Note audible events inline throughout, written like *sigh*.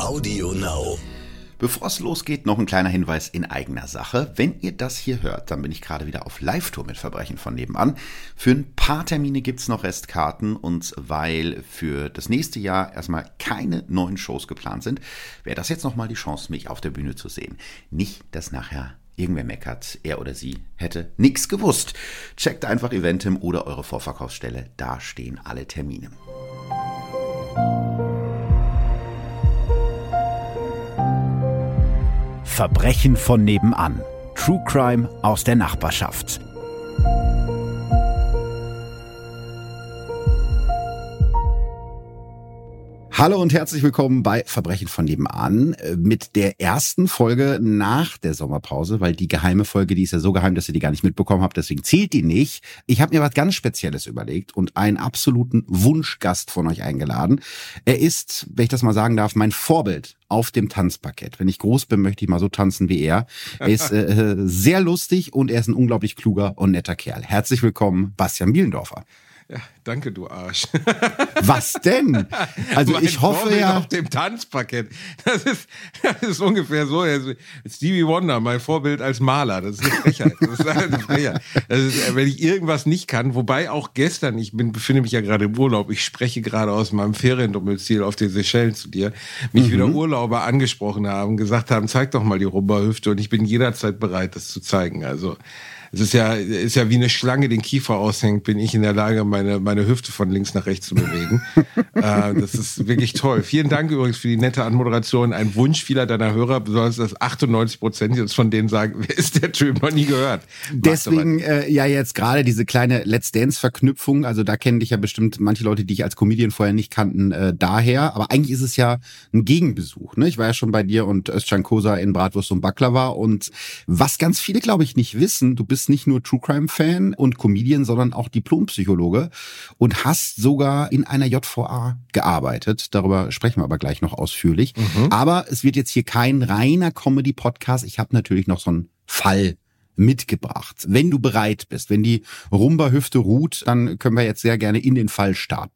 Audio Now. Bevor es losgeht, noch ein kleiner Hinweis in eigener Sache. Wenn ihr das hier hört, dann bin ich gerade wieder auf Live-Tour mit Verbrechen von nebenan. Für ein paar Termine gibt's noch Restkarten und weil für das nächste Jahr erstmal keine neuen Shows geplant sind, wäre das jetzt nochmal die Chance, mich auf der Bühne zu sehen. Nicht, dass nachher irgendwer meckert, er oder sie hätte nichts gewusst. Checkt einfach Eventim oder eure Vorverkaufsstelle, da stehen alle Termine. Verbrechen von nebenan. True Crime aus der Nachbarschaft. Hallo und herzlich willkommen bei Verbrechen von nebenan äh, mit der ersten Folge nach der Sommerpause, weil die geheime Folge, die ist ja so geheim, dass ihr die gar nicht mitbekommen habt, deswegen zählt die nicht. Ich habe mir was ganz Spezielles überlegt und einen absoluten Wunschgast von euch eingeladen. Er ist, wenn ich das mal sagen darf, mein Vorbild auf dem Tanzparkett. Wenn ich groß bin, möchte ich mal so tanzen wie er. Er ist *laughs* äh, sehr lustig und er ist ein unglaublich kluger und netter Kerl. Herzlich willkommen, Bastian Bielendorfer. Ja, danke, du Arsch. Was denn? Also mein ich hoffe Vorbild ja. auf dem Tanzparkett. Das ist, das ist ungefähr so. Stevie Wonder, mein Vorbild als Maler. Das ist eine Frechheit. Das ist eine Frechheit. Das ist, wenn ich irgendwas nicht kann, wobei auch gestern, ich bin, befinde mich ja gerade im Urlaub, ich spreche gerade aus meinem Feriendomizil auf den Seychellen zu dir, mich Mhm. wieder Urlauber angesprochen haben, gesagt haben, zeig doch mal die Rumba-Hüfte und ich bin jederzeit bereit, das zu zeigen. Also es ist ja, ist ja wie eine Schlange den Kiefer aushängt, bin ich in der Lage, meine, meine Hüfte von links nach rechts zu bewegen. *laughs* äh, das ist wirklich toll. Vielen Dank übrigens für die nette Anmoderation. Ein Wunsch vieler deiner Hörer, besonders dass 98 Prozent jetzt von denen sagen, *laughs* wer ist der Typ? Noch nie gehört. Macht Deswegen äh, ja jetzt gerade diese kleine Let's Dance-Verknüpfung. Also da kennen dich ja bestimmt manche Leute, die ich als Comedian vorher nicht kannten, äh, daher. Aber eigentlich ist es ja ein Gegenbesuch. Ne? Ich war ja schon bei dir und Özcan Kosa in Bratwurst und Baklava. Und was ganz viele, glaube ich, nicht wissen, du bist nicht nur True Crime-Fan und Comedian, sondern auch Diplompsychologe und hast sogar in einer JVA gearbeitet. Darüber sprechen wir aber gleich noch ausführlich. Aber es wird jetzt hier kein reiner Comedy-Podcast. Ich habe natürlich noch so einen Fall mitgebracht. Wenn du bereit bist, wenn die Rumba-Hüfte ruht, dann können wir jetzt sehr gerne in den Fall starten.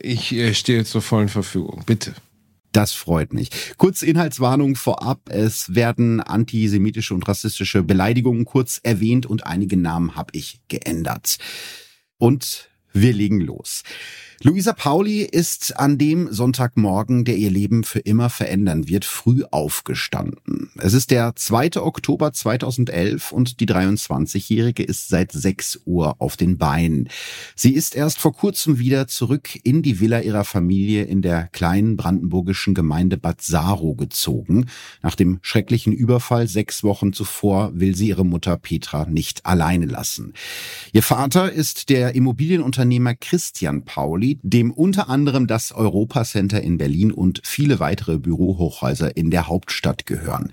Ich äh, stehe zur vollen Verfügung. Bitte. Das freut mich. Kurze Inhaltswarnung vorab. Es werden antisemitische und rassistische Beleidigungen kurz erwähnt und einige Namen habe ich geändert. Und wir legen los. Luisa Pauli ist an dem Sonntagmorgen, der ihr Leben für immer verändern wird, früh aufgestanden. Es ist der 2. Oktober 2011 und die 23-Jährige ist seit 6 Uhr auf den Beinen. Sie ist erst vor kurzem wieder zurück in die Villa ihrer Familie in der kleinen brandenburgischen Gemeinde Bad Saro gezogen. Nach dem schrecklichen Überfall sechs Wochen zuvor will sie ihre Mutter Petra nicht alleine lassen. Ihr Vater ist der Immobilienunternehmer Christian Pauli, dem unter anderem das Europacenter in Berlin und viele weitere Bürohochhäuser in der Hauptstadt gehören.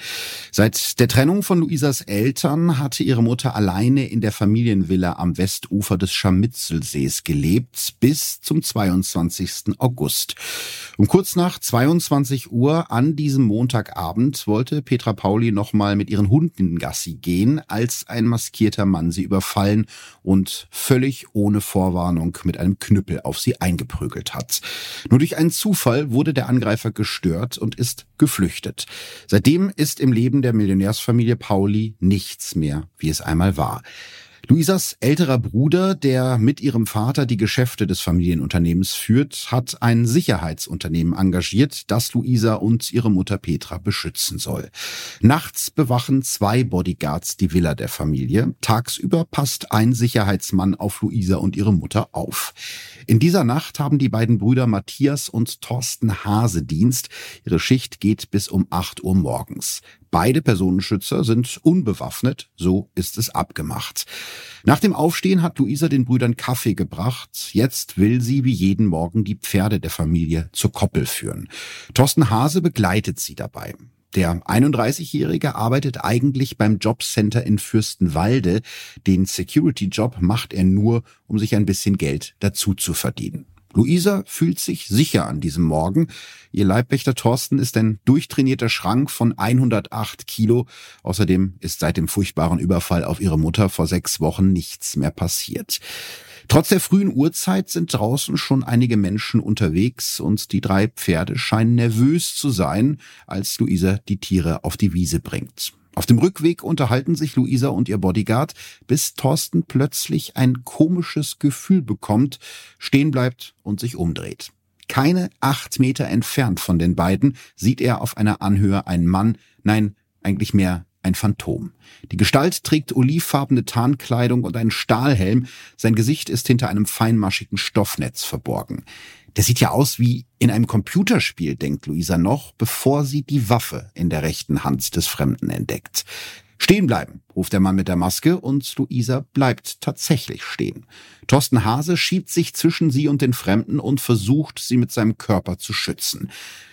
Seit der Trennung von Luisas Eltern hatte ihre Mutter alleine in der Familienvilla am Westufer des Scharmützelsees gelebt bis zum 22. August. Um kurz nach 22 Uhr an diesem Montagabend wollte Petra Pauli nochmal mit ihren Hunden Gassi gehen, als ein maskierter Mann sie überfallen und völlig ohne Vorwarnung mit einem Knüppel auf sie eingeprügelt hat. Nur durch einen Zufall wurde der Angreifer gestört und ist geflüchtet. Seitdem ist im Leben der Millionärsfamilie Pauli nichts mehr, wie es einmal war. Luisas älterer Bruder, der mit ihrem Vater die Geschäfte des Familienunternehmens führt, hat ein Sicherheitsunternehmen engagiert, das Luisa und ihre Mutter Petra beschützen soll. Nachts bewachen zwei Bodyguards die Villa der Familie. Tagsüber passt ein Sicherheitsmann auf Luisa und ihre Mutter auf. In dieser Nacht haben die beiden Brüder Matthias und Thorsten Hase Dienst. Ihre Schicht geht bis um 8 Uhr morgens. Beide Personenschützer sind unbewaffnet, so ist es abgemacht. Nach dem Aufstehen hat Luisa den Brüdern Kaffee gebracht. Jetzt will sie wie jeden Morgen die Pferde der Familie zur Koppel führen. Thorsten Hase begleitet sie dabei. Der 31-Jährige arbeitet eigentlich beim Jobcenter in Fürstenwalde. Den Security-Job macht er nur, um sich ein bisschen Geld dazu zu verdienen. Luisa fühlt sich sicher an diesem Morgen. Ihr Leibwächter Thorsten ist ein durchtrainierter Schrank von 108 Kilo. Außerdem ist seit dem furchtbaren Überfall auf ihre Mutter vor sechs Wochen nichts mehr passiert. Trotz der frühen Uhrzeit sind draußen schon einige Menschen unterwegs und die drei Pferde scheinen nervös zu sein, als Luisa die Tiere auf die Wiese bringt. Auf dem Rückweg unterhalten sich Luisa und ihr Bodyguard, bis Thorsten plötzlich ein komisches Gefühl bekommt, stehen bleibt und sich umdreht. Keine acht Meter entfernt von den beiden sieht er auf einer Anhöhe einen Mann, nein, eigentlich mehr ein Phantom. Die Gestalt trägt olivfarbene Tarnkleidung und einen Stahlhelm. Sein Gesicht ist hinter einem feinmaschigen Stoffnetz verborgen. Der sieht ja aus wie in einem Computerspiel, denkt Luisa noch, bevor sie die Waffe in der rechten Hand des Fremden entdeckt. Stehen bleiben, ruft der Mann mit der Maske und Luisa bleibt tatsächlich stehen. Thorsten Hase schiebt sich zwischen sie und den Fremden und versucht, sie mit seinem Körper zu schützen.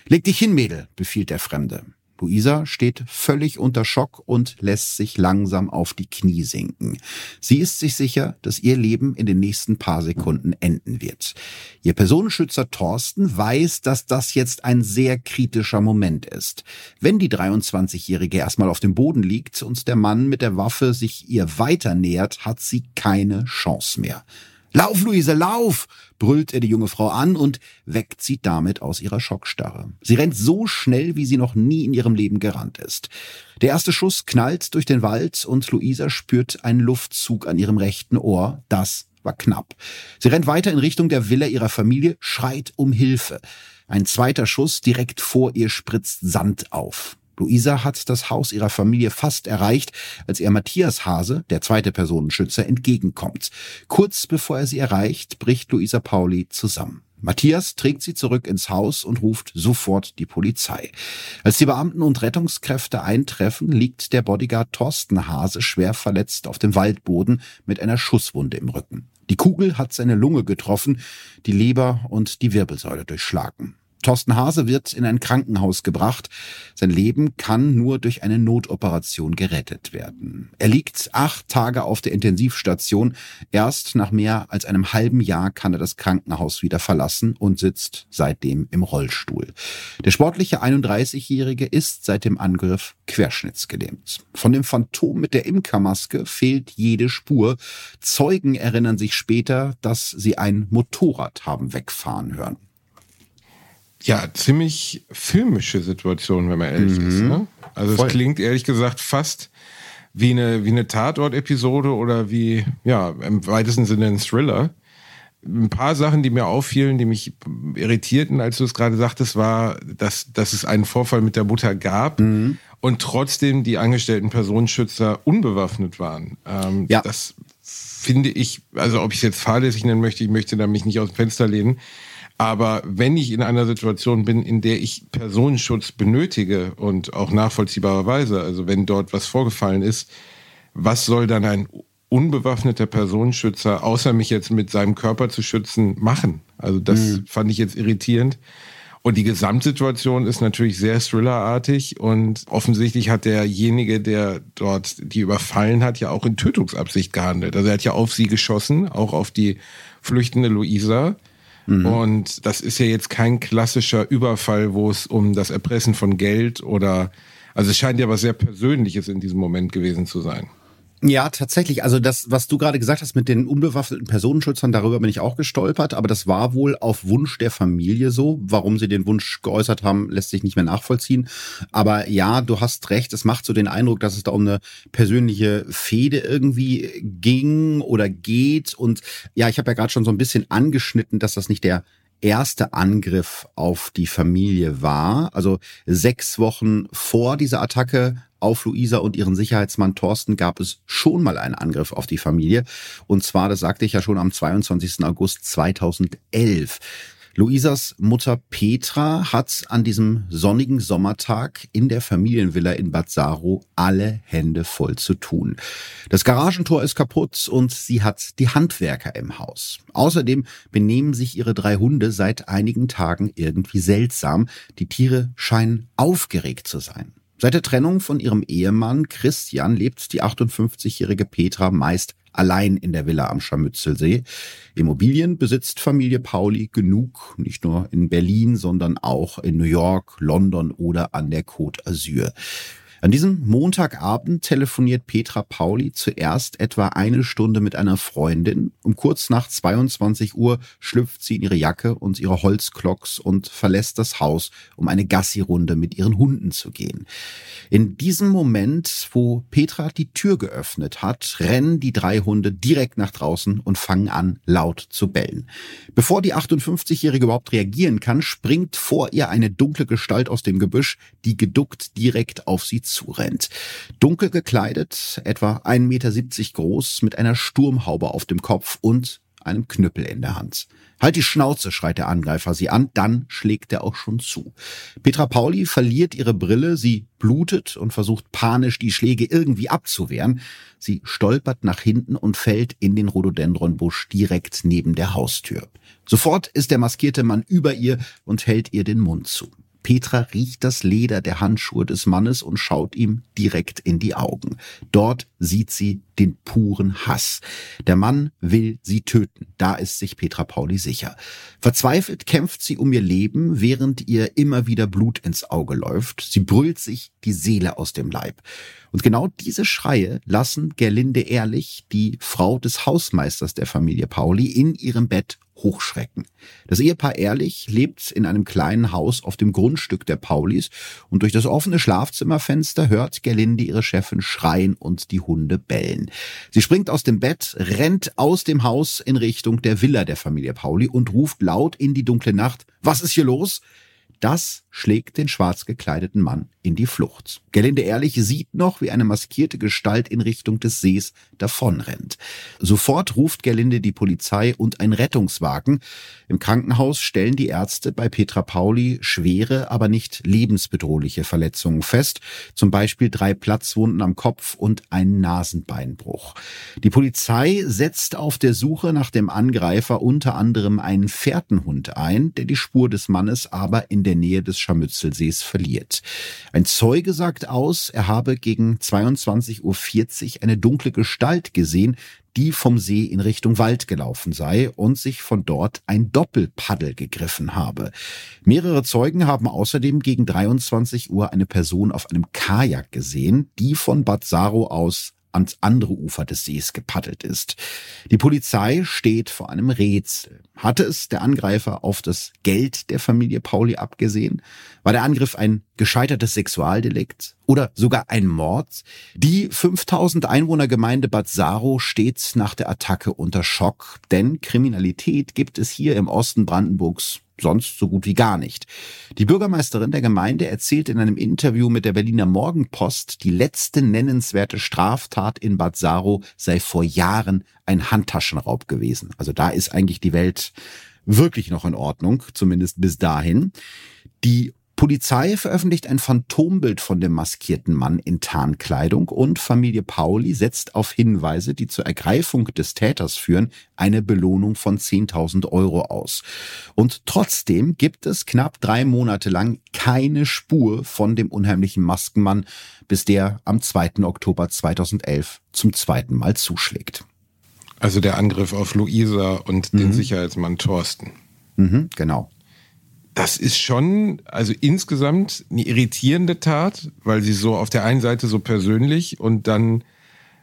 Leg dich hin, Mädel, befiehlt der Fremde. Luisa steht völlig unter Schock und lässt sich langsam auf die Knie sinken. Sie ist sich sicher, dass ihr Leben in den nächsten paar Sekunden enden wird. Ihr Personenschützer Thorsten weiß, dass das jetzt ein sehr kritischer Moment ist. Wenn die 23-Jährige erstmal auf dem Boden liegt und der Mann mit der Waffe sich ihr weiter nähert, hat sie keine Chance mehr. Lauf, Luise, lauf! brüllt er die junge Frau an und weckt sie damit aus ihrer Schockstarre. Sie rennt so schnell, wie sie noch nie in ihrem Leben gerannt ist. Der erste Schuss knallt durch den Wald und Luisa spürt einen Luftzug an ihrem rechten Ohr. Das war knapp. Sie rennt weiter in Richtung der Villa ihrer Familie, schreit um Hilfe. Ein zweiter Schuss direkt vor ihr spritzt Sand auf. Luisa hat das Haus ihrer Familie fast erreicht, als ihr Matthias Hase, der zweite Personenschützer, entgegenkommt. Kurz bevor er sie erreicht, bricht Luisa Pauli zusammen. Matthias trägt sie zurück ins Haus und ruft sofort die Polizei. Als die Beamten und Rettungskräfte eintreffen, liegt der Bodyguard Thorsten Hase schwer verletzt auf dem Waldboden mit einer Schusswunde im Rücken. Die Kugel hat seine Lunge getroffen, die Leber und die Wirbelsäule durchschlagen. Thorsten Hase wird in ein Krankenhaus gebracht. Sein Leben kann nur durch eine Notoperation gerettet werden. Er liegt acht Tage auf der Intensivstation. Erst nach mehr als einem halben Jahr kann er das Krankenhaus wieder verlassen und sitzt seitdem im Rollstuhl. Der sportliche 31-Jährige ist seit dem Angriff querschnittsgelähmt. Von dem Phantom mit der Imkermaske fehlt jede Spur. Zeugen erinnern sich später, dass sie ein Motorrad haben wegfahren hören ja, ziemlich filmische Situation, wenn man ehrlich mhm. ist. Ne? Also Voll. es klingt ehrlich gesagt fast wie eine, wie eine Tatort-Episode oder wie, ja, im weitesten Sinne ein Thriller. Ein paar Sachen, die mir auffielen, die mich irritierten, als du es gerade sagtest, war, dass, dass es einen Vorfall mit der Mutter gab mhm. und trotzdem die angestellten Personenschützer unbewaffnet waren. Ähm, ja. Das finde ich, also ob ich es jetzt fahrlässig nennen möchte, ich möchte da mich nicht aus dem Fenster lehnen, aber wenn ich in einer Situation bin, in der ich Personenschutz benötige und auch nachvollziehbarerweise, also wenn dort was vorgefallen ist, was soll dann ein unbewaffneter Personenschützer, außer mich jetzt mit seinem Körper zu schützen, machen? Also das mhm. fand ich jetzt irritierend. Und die Gesamtsituation ist natürlich sehr thrillerartig und offensichtlich hat derjenige, der dort die überfallen hat, ja auch in Tötungsabsicht gehandelt. Also er hat ja auf sie geschossen, auch auf die flüchtende Luisa. Mhm. Und das ist ja jetzt kein klassischer Überfall, wo es um das Erpressen von Geld oder, also es scheint ja was sehr Persönliches in diesem Moment gewesen zu sein. Ja, tatsächlich. Also das, was du gerade gesagt hast mit den unbewaffneten Personenschützern, darüber bin ich auch gestolpert. Aber das war wohl auf Wunsch der Familie so. Warum sie den Wunsch geäußert haben, lässt sich nicht mehr nachvollziehen. Aber ja, du hast recht. Es macht so den Eindruck, dass es da um eine persönliche Fehde irgendwie ging oder geht. Und ja, ich habe ja gerade schon so ein bisschen angeschnitten, dass das nicht der erste Angriff auf die Familie war. Also sechs Wochen vor dieser Attacke auf Luisa und ihren Sicherheitsmann Thorsten gab es schon mal einen Angriff auf die Familie. Und zwar, das sagte ich ja schon am 22. August 2011. Luisas Mutter Petra hat an diesem sonnigen Sommertag in der Familienvilla in Bad Saro alle Hände voll zu tun. Das Garagentor ist kaputt und sie hat die Handwerker im Haus. Außerdem benehmen sich ihre drei Hunde seit einigen Tagen irgendwie seltsam. Die Tiere scheinen aufgeregt zu sein. Seit der Trennung von ihrem Ehemann Christian lebt die 58-jährige Petra meist allein in der Villa am Scharmützelsee. Immobilien besitzt Familie Pauli genug, nicht nur in Berlin, sondern auch in New York, London oder an der Côte d'Azur. An diesem Montagabend telefoniert Petra Pauli zuerst etwa eine Stunde mit einer Freundin. Um kurz nach 22 Uhr schlüpft sie in ihre Jacke und ihre Holzklocks und verlässt das Haus, um eine Gassi-Runde mit ihren Hunden zu gehen. In diesem Moment, wo Petra die Tür geöffnet hat, rennen die drei Hunde direkt nach draußen und fangen an, laut zu bellen. Bevor die 58-Jährige überhaupt reagieren kann, springt vor ihr eine dunkle Gestalt aus dem Gebüsch, die geduckt direkt auf sie zurennt. Dunkel gekleidet, etwa 1,70 Meter groß, mit einer Sturmhaube auf dem Kopf und einem Knüppel in der Hand. Halt die Schnauze, schreit der Angreifer sie an, dann schlägt er auch schon zu. Petra Pauli verliert ihre Brille, sie blutet und versucht panisch die Schläge irgendwie abzuwehren. Sie stolpert nach hinten und fällt in den Rhododendronbusch direkt neben der Haustür. Sofort ist der maskierte Mann über ihr und hält ihr den Mund zu. Petra riecht das Leder der Handschuhe des Mannes und schaut ihm direkt in die Augen. Dort sieht sie den puren Hass. Der Mann will sie töten. Da ist sich Petra Pauli sicher. Verzweifelt kämpft sie um ihr Leben, während ihr immer wieder Blut ins Auge läuft. Sie brüllt sich die Seele aus dem Leib. Und genau diese Schreie lassen Gerlinde Ehrlich, die Frau des Hausmeisters der Familie Pauli, in ihrem Bett hochschrecken. Das Ehepaar Ehrlich lebt in einem kleinen Haus auf dem Grundstück der Paulis und durch das offene Schlafzimmerfenster hört Gerlinde ihre Chefin schreien und die Hunde bellen. Sie springt aus dem Bett, rennt aus dem Haus in Richtung der Villa der Familie Pauli und ruft laut in die dunkle Nacht, was ist hier los? Das schlägt den schwarz gekleideten Mann in die Flucht. Gerlinde Ehrlich sieht noch, wie eine maskierte Gestalt in Richtung des Sees davonrennt. Sofort ruft Gerlinde die Polizei und ein Rettungswagen. Im Krankenhaus stellen die Ärzte bei Petra Pauli schwere, aber nicht lebensbedrohliche Verletzungen fest. Zum Beispiel drei Platzwunden am Kopf und einen Nasenbeinbruch. Die Polizei setzt auf der Suche nach dem Angreifer unter anderem einen Fährtenhund ein, der die Spur des Mannes aber in der Nähe des Scharmützelsees verliert. Ein Zeuge sagt aus, er habe gegen 22.40 Uhr eine dunkle Gestalt gesehen, die vom See in Richtung Wald gelaufen sei und sich von dort ein Doppelpaddel gegriffen habe. Mehrere Zeugen haben außerdem gegen 23 Uhr eine Person auf einem Kajak gesehen, die von Bad Saro aus ans andere Ufer des Sees gepaddelt ist. Die Polizei steht vor einem Rätsel. Hatte es der Angreifer auf das Geld der Familie Pauli abgesehen? War der Angriff ein gescheitertes Sexualdelikt oder sogar ein Mord? Die 5000 Einwohnergemeinde Bad Saro steht nach der Attacke unter Schock, denn Kriminalität gibt es hier im Osten Brandenburgs sonst so gut wie gar nicht. Die Bürgermeisterin der Gemeinde erzählt in einem Interview mit der Berliner Morgenpost, die letzte nennenswerte Straftat in Bad Saro sei vor Jahren ein Handtaschenraub gewesen. Also da ist eigentlich die Welt wirklich noch in Ordnung, zumindest bis dahin. Die Polizei veröffentlicht ein Phantombild von dem maskierten Mann in Tarnkleidung und Familie Pauli setzt auf Hinweise, die zur Ergreifung des Täters führen, eine Belohnung von 10.000 Euro aus. Und trotzdem gibt es knapp drei Monate lang keine Spur von dem unheimlichen Maskenmann, bis der am 2. Oktober 2011 zum zweiten Mal zuschlägt. Also der Angriff auf Luisa und mhm. den Sicherheitsmann Thorsten. Mhm, genau das ist schon, also insgesamt eine irritierende Tat, weil sie so auf der einen Seite so persönlich und dann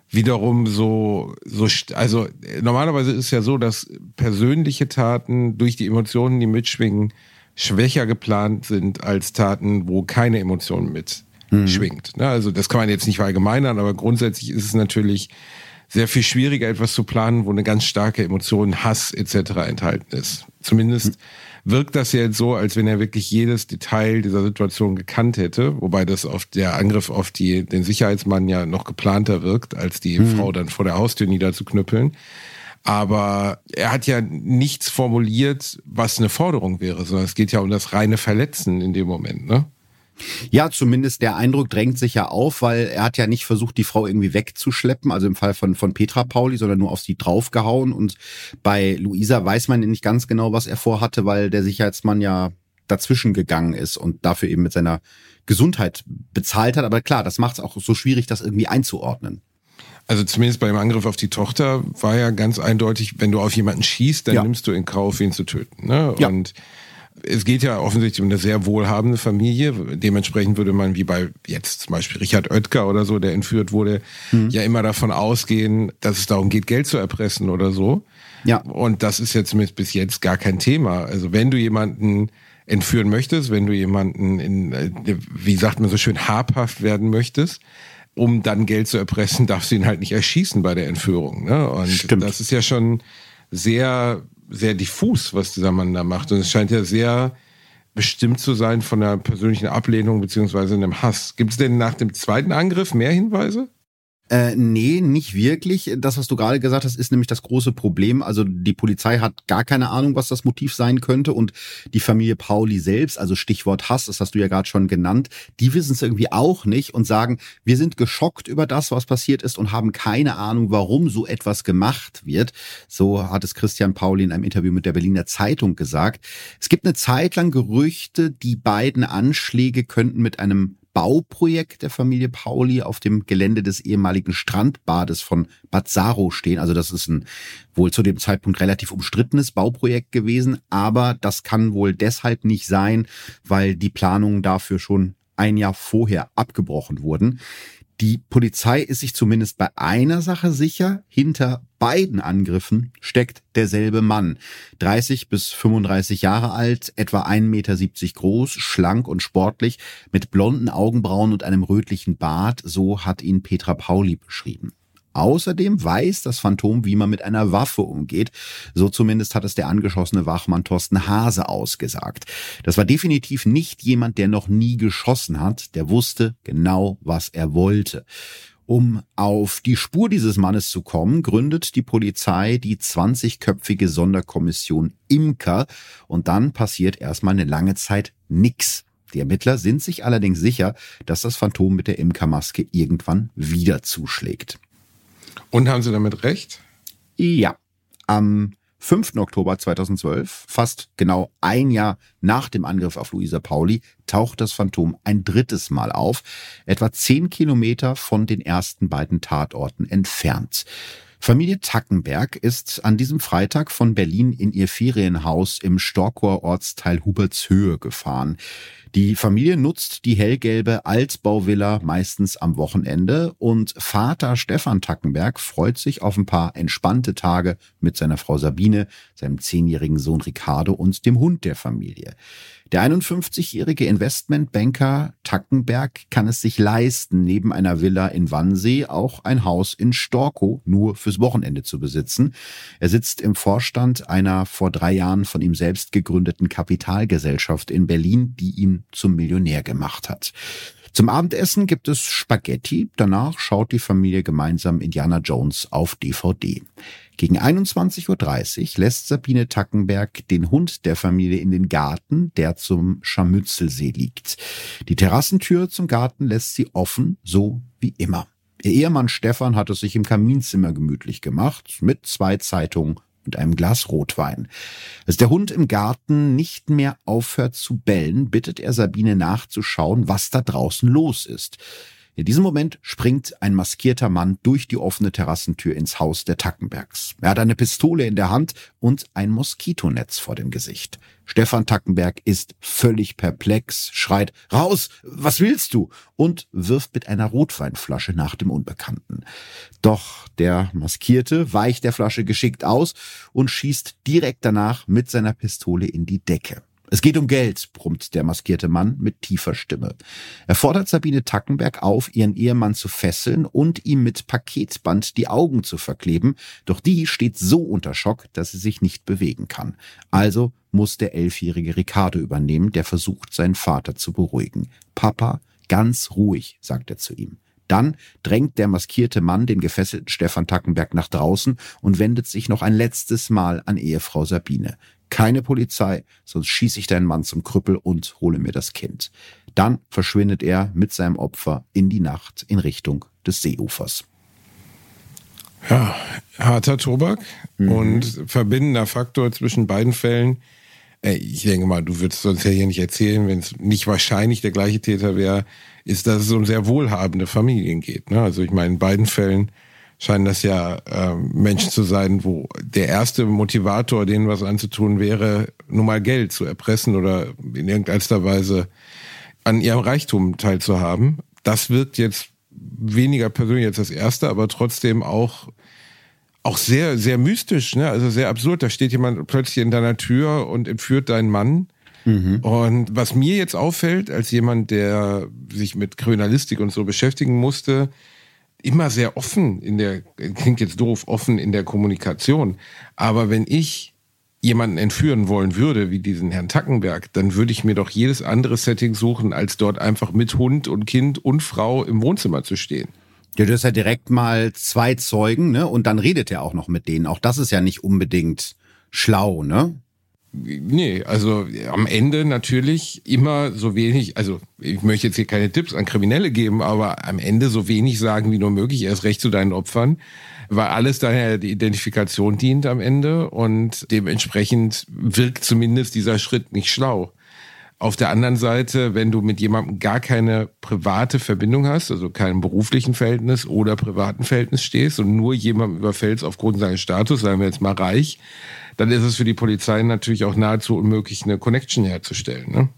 wiederum so, so, also normalerweise ist es ja so, dass persönliche Taten durch die Emotionen, die mitschwingen, schwächer geplant sind als Taten, wo keine Emotion mitschwingt. Mhm. Also das kann man jetzt nicht verallgemeinern, aber grundsätzlich ist es natürlich sehr viel schwieriger, etwas zu planen, wo eine ganz starke Emotion, Hass etc. enthalten ist. Zumindest mhm wirkt das jetzt so, als wenn er wirklich jedes Detail dieser Situation gekannt hätte, wobei das auf der Angriff auf die, den Sicherheitsmann ja noch geplanter wirkt, als die mhm. Frau dann vor der Haustür niederzuknüppeln. Aber er hat ja nichts formuliert, was eine Forderung wäre, sondern es geht ja um das reine Verletzen in dem Moment, ne? Ja, zumindest der Eindruck drängt sich ja auf, weil er hat ja nicht versucht, die Frau irgendwie wegzuschleppen, also im Fall von, von Petra Pauli, sondern nur auf sie draufgehauen. Und bei Luisa weiß man nicht ganz genau, was er vorhatte, weil der Sicherheitsmann ja dazwischen gegangen ist und dafür eben mit seiner Gesundheit bezahlt hat. Aber klar, das macht es auch so schwierig, das irgendwie einzuordnen. Also zumindest beim Angriff auf die Tochter war ja ganz eindeutig, wenn du auf jemanden schießt, dann ja. nimmst du in Kauf, ihn zu töten. Ne? Ja. Und es geht ja offensichtlich um eine sehr wohlhabende Familie. Dementsprechend würde man wie bei jetzt zum Beispiel Richard Oetker oder so, der entführt wurde, mhm. ja immer davon ausgehen, dass es darum geht, Geld zu erpressen oder so. Ja. Und das ist jetzt zumindest bis jetzt gar kein Thema. Also wenn du jemanden entführen möchtest, wenn du jemanden in, äh, wie sagt man so schön, habhaft werden möchtest, um dann Geld zu erpressen, *laughs* darfst du ihn halt nicht erschießen bei der Entführung. Ne? Und Stimmt. das ist ja schon sehr sehr diffus, was dieser Mann da macht. Und es scheint ja sehr bestimmt zu sein von einer persönlichen Ablehnung beziehungsweise einem Hass. Gibt es denn nach dem zweiten Angriff mehr Hinweise? Äh, nee, nicht wirklich. Das, was du gerade gesagt hast, ist nämlich das große Problem. Also die Polizei hat gar keine Ahnung, was das Motiv sein könnte. Und die Familie Pauli selbst, also Stichwort Hass, das hast du ja gerade schon genannt, die wissen es irgendwie auch nicht und sagen, wir sind geschockt über das, was passiert ist und haben keine Ahnung, warum so etwas gemacht wird. So hat es Christian Pauli in einem Interview mit der Berliner Zeitung gesagt. Es gibt eine Zeit lang Gerüchte, die beiden Anschläge könnten mit einem Bauprojekt der Familie Pauli auf dem Gelände des ehemaligen Strandbades von Bad Saro stehen. Also das ist ein wohl zu dem Zeitpunkt relativ umstrittenes Bauprojekt gewesen, aber das kann wohl deshalb nicht sein, weil die Planungen dafür schon ein Jahr vorher abgebrochen wurden. Die Polizei ist sich zumindest bei einer Sache sicher. Hinter beiden Angriffen steckt derselbe Mann. 30 bis 35 Jahre alt, etwa 1,70 Meter groß, schlank und sportlich, mit blonden Augenbrauen und einem rötlichen Bart. So hat ihn Petra Pauli beschrieben. Außerdem weiß das Phantom, wie man mit einer Waffe umgeht. So zumindest hat es der angeschossene Wachmann Thorsten Hase ausgesagt. Das war definitiv nicht jemand, der noch nie geschossen hat. Der wusste genau, was er wollte. Um auf die Spur dieses Mannes zu kommen, gründet die Polizei die 20-köpfige Sonderkommission Imker und dann passiert erstmal eine lange Zeit nix. Die Ermittler sind sich allerdings sicher, dass das Phantom mit der Imkermaske irgendwann wieder zuschlägt. Und haben Sie damit recht? Ja. Am 5. Oktober 2012, fast genau ein Jahr nach dem Angriff auf Luisa Pauli, taucht das Phantom ein drittes Mal auf, etwa zehn Kilometer von den ersten beiden Tatorten entfernt. Familie Tackenberg ist an diesem Freitag von Berlin in ihr Ferienhaus im Storkower Ortsteil Hubertshöhe gefahren. Die Familie nutzt die hellgelbe Altbauvilla meistens am Wochenende und Vater Stefan Tackenberg freut sich auf ein paar entspannte Tage mit seiner Frau Sabine, seinem zehnjährigen Sohn Ricardo und dem Hund der Familie. Der 51-jährige Investmentbanker Tackenberg kann es sich leisten, neben einer Villa in Wannsee auch ein Haus in Storkow nur fürs Wochenende zu besitzen. Er sitzt im Vorstand einer vor drei Jahren von ihm selbst gegründeten Kapitalgesellschaft in Berlin, die ihn zum Millionär gemacht hat. Zum Abendessen gibt es Spaghetti. Danach schaut die Familie gemeinsam Indiana Jones auf DVD. Gegen 21.30 Uhr lässt Sabine Tackenberg den Hund der Familie in den Garten, der zum Scharmützelsee liegt. Die Terrassentür zum Garten lässt sie offen, so wie immer. Ihr Ehemann Stefan hat es sich im Kaminzimmer gemütlich gemacht, mit zwei Zeitungen und einem Glas Rotwein. Als der Hund im Garten nicht mehr aufhört zu bellen, bittet er Sabine nachzuschauen, was da draußen los ist. In diesem Moment springt ein maskierter Mann durch die offene Terrassentür ins Haus der Tackenbergs. Er hat eine Pistole in der Hand und ein Moskitonetz vor dem Gesicht. Stefan Tackenberg ist völlig perplex, schreit Raus, was willst du? und wirft mit einer Rotweinflasche nach dem Unbekannten. Doch der Maskierte weicht der Flasche geschickt aus und schießt direkt danach mit seiner Pistole in die Decke. Es geht um Geld, brummt der maskierte Mann mit tiefer Stimme. Er fordert Sabine Tackenberg auf, ihren Ehemann zu fesseln und ihm mit Paketband die Augen zu verkleben, doch die steht so unter Schock, dass sie sich nicht bewegen kann. Also muss der elfjährige Ricardo übernehmen, der versucht, seinen Vater zu beruhigen. Papa, ganz ruhig, sagt er zu ihm. Dann drängt der maskierte Mann den gefesselten Stefan Tackenberg nach draußen und wendet sich noch ein letztes Mal an Ehefrau Sabine keine Polizei, sonst schieße ich deinen Mann zum Krüppel und hole mir das Kind. Dann verschwindet er mit seinem Opfer in die Nacht in Richtung des Seeufers. Ja, harter Tobak mhm. und verbindender Faktor zwischen beiden Fällen. Ich denke mal, du würdest uns ja hier nicht erzählen, wenn es nicht wahrscheinlich der gleiche Täter wäre, ist, dass es um sehr wohlhabende Familien geht. Ne? Also ich meine, in beiden Fällen scheinen das ja äh, Menschen zu sein, wo der erste Motivator, denen was anzutun wäre, nur mal Geld zu erpressen oder in irgendeiner Weise an ihrem Reichtum teilzuhaben. Das wirkt jetzt weniger persönlich als das erste, aber trotzdem auch auch sehr sehr mystisch, ne? Also sehr absurd. Da steht jemand plötzlich in deiner Tür und entführt deinen Mann. Mhm. Und was mir jetzt auffällt, als jemand, der sich mit Kriminalistik und so beschäftigen musste, immer sehr offen in der, klingt jetzt doof, offen in der Kommunikation. Aber wenn ich jemanden entführen wollen würde, wie diesen Herrn Tackenberg, dann würde ich mir doch jedes andere Setting suchen, als dort einfach mit Hund und Kind und Frau im Wohnzimmer zu stehen. Ja, du hast ja direkt mal zwei Zeugen, ne? Und dann redet er auch noch mit denen. Auch das ist ja nicht unbedingt schlau, ne? Nee, also am Ende natürlich immer so wenig, also ich möchte jetzt hier keine Tipps an Kriminelle geben, aber am Ende so wenig sagen wie nur möglich, erst recht zu deinen Opfern, weil alles daher die Identifikation dient am Ende und dementsprechend wirkt zumindest dieser Schritt nicht schlau. Auf der anderen Seite, wenn du mit jemandem gar keine private Verbindung hast, also keinem beruflichen Verhältnis oder privaten Verhältnis stehst und nur jemanden überfällst aufgrund seines Status, sagen wir jetzt mal reich, dann ist es für die Polizei natürlich auch nahezu unmöglich, eine Connection herzustellen. Ne?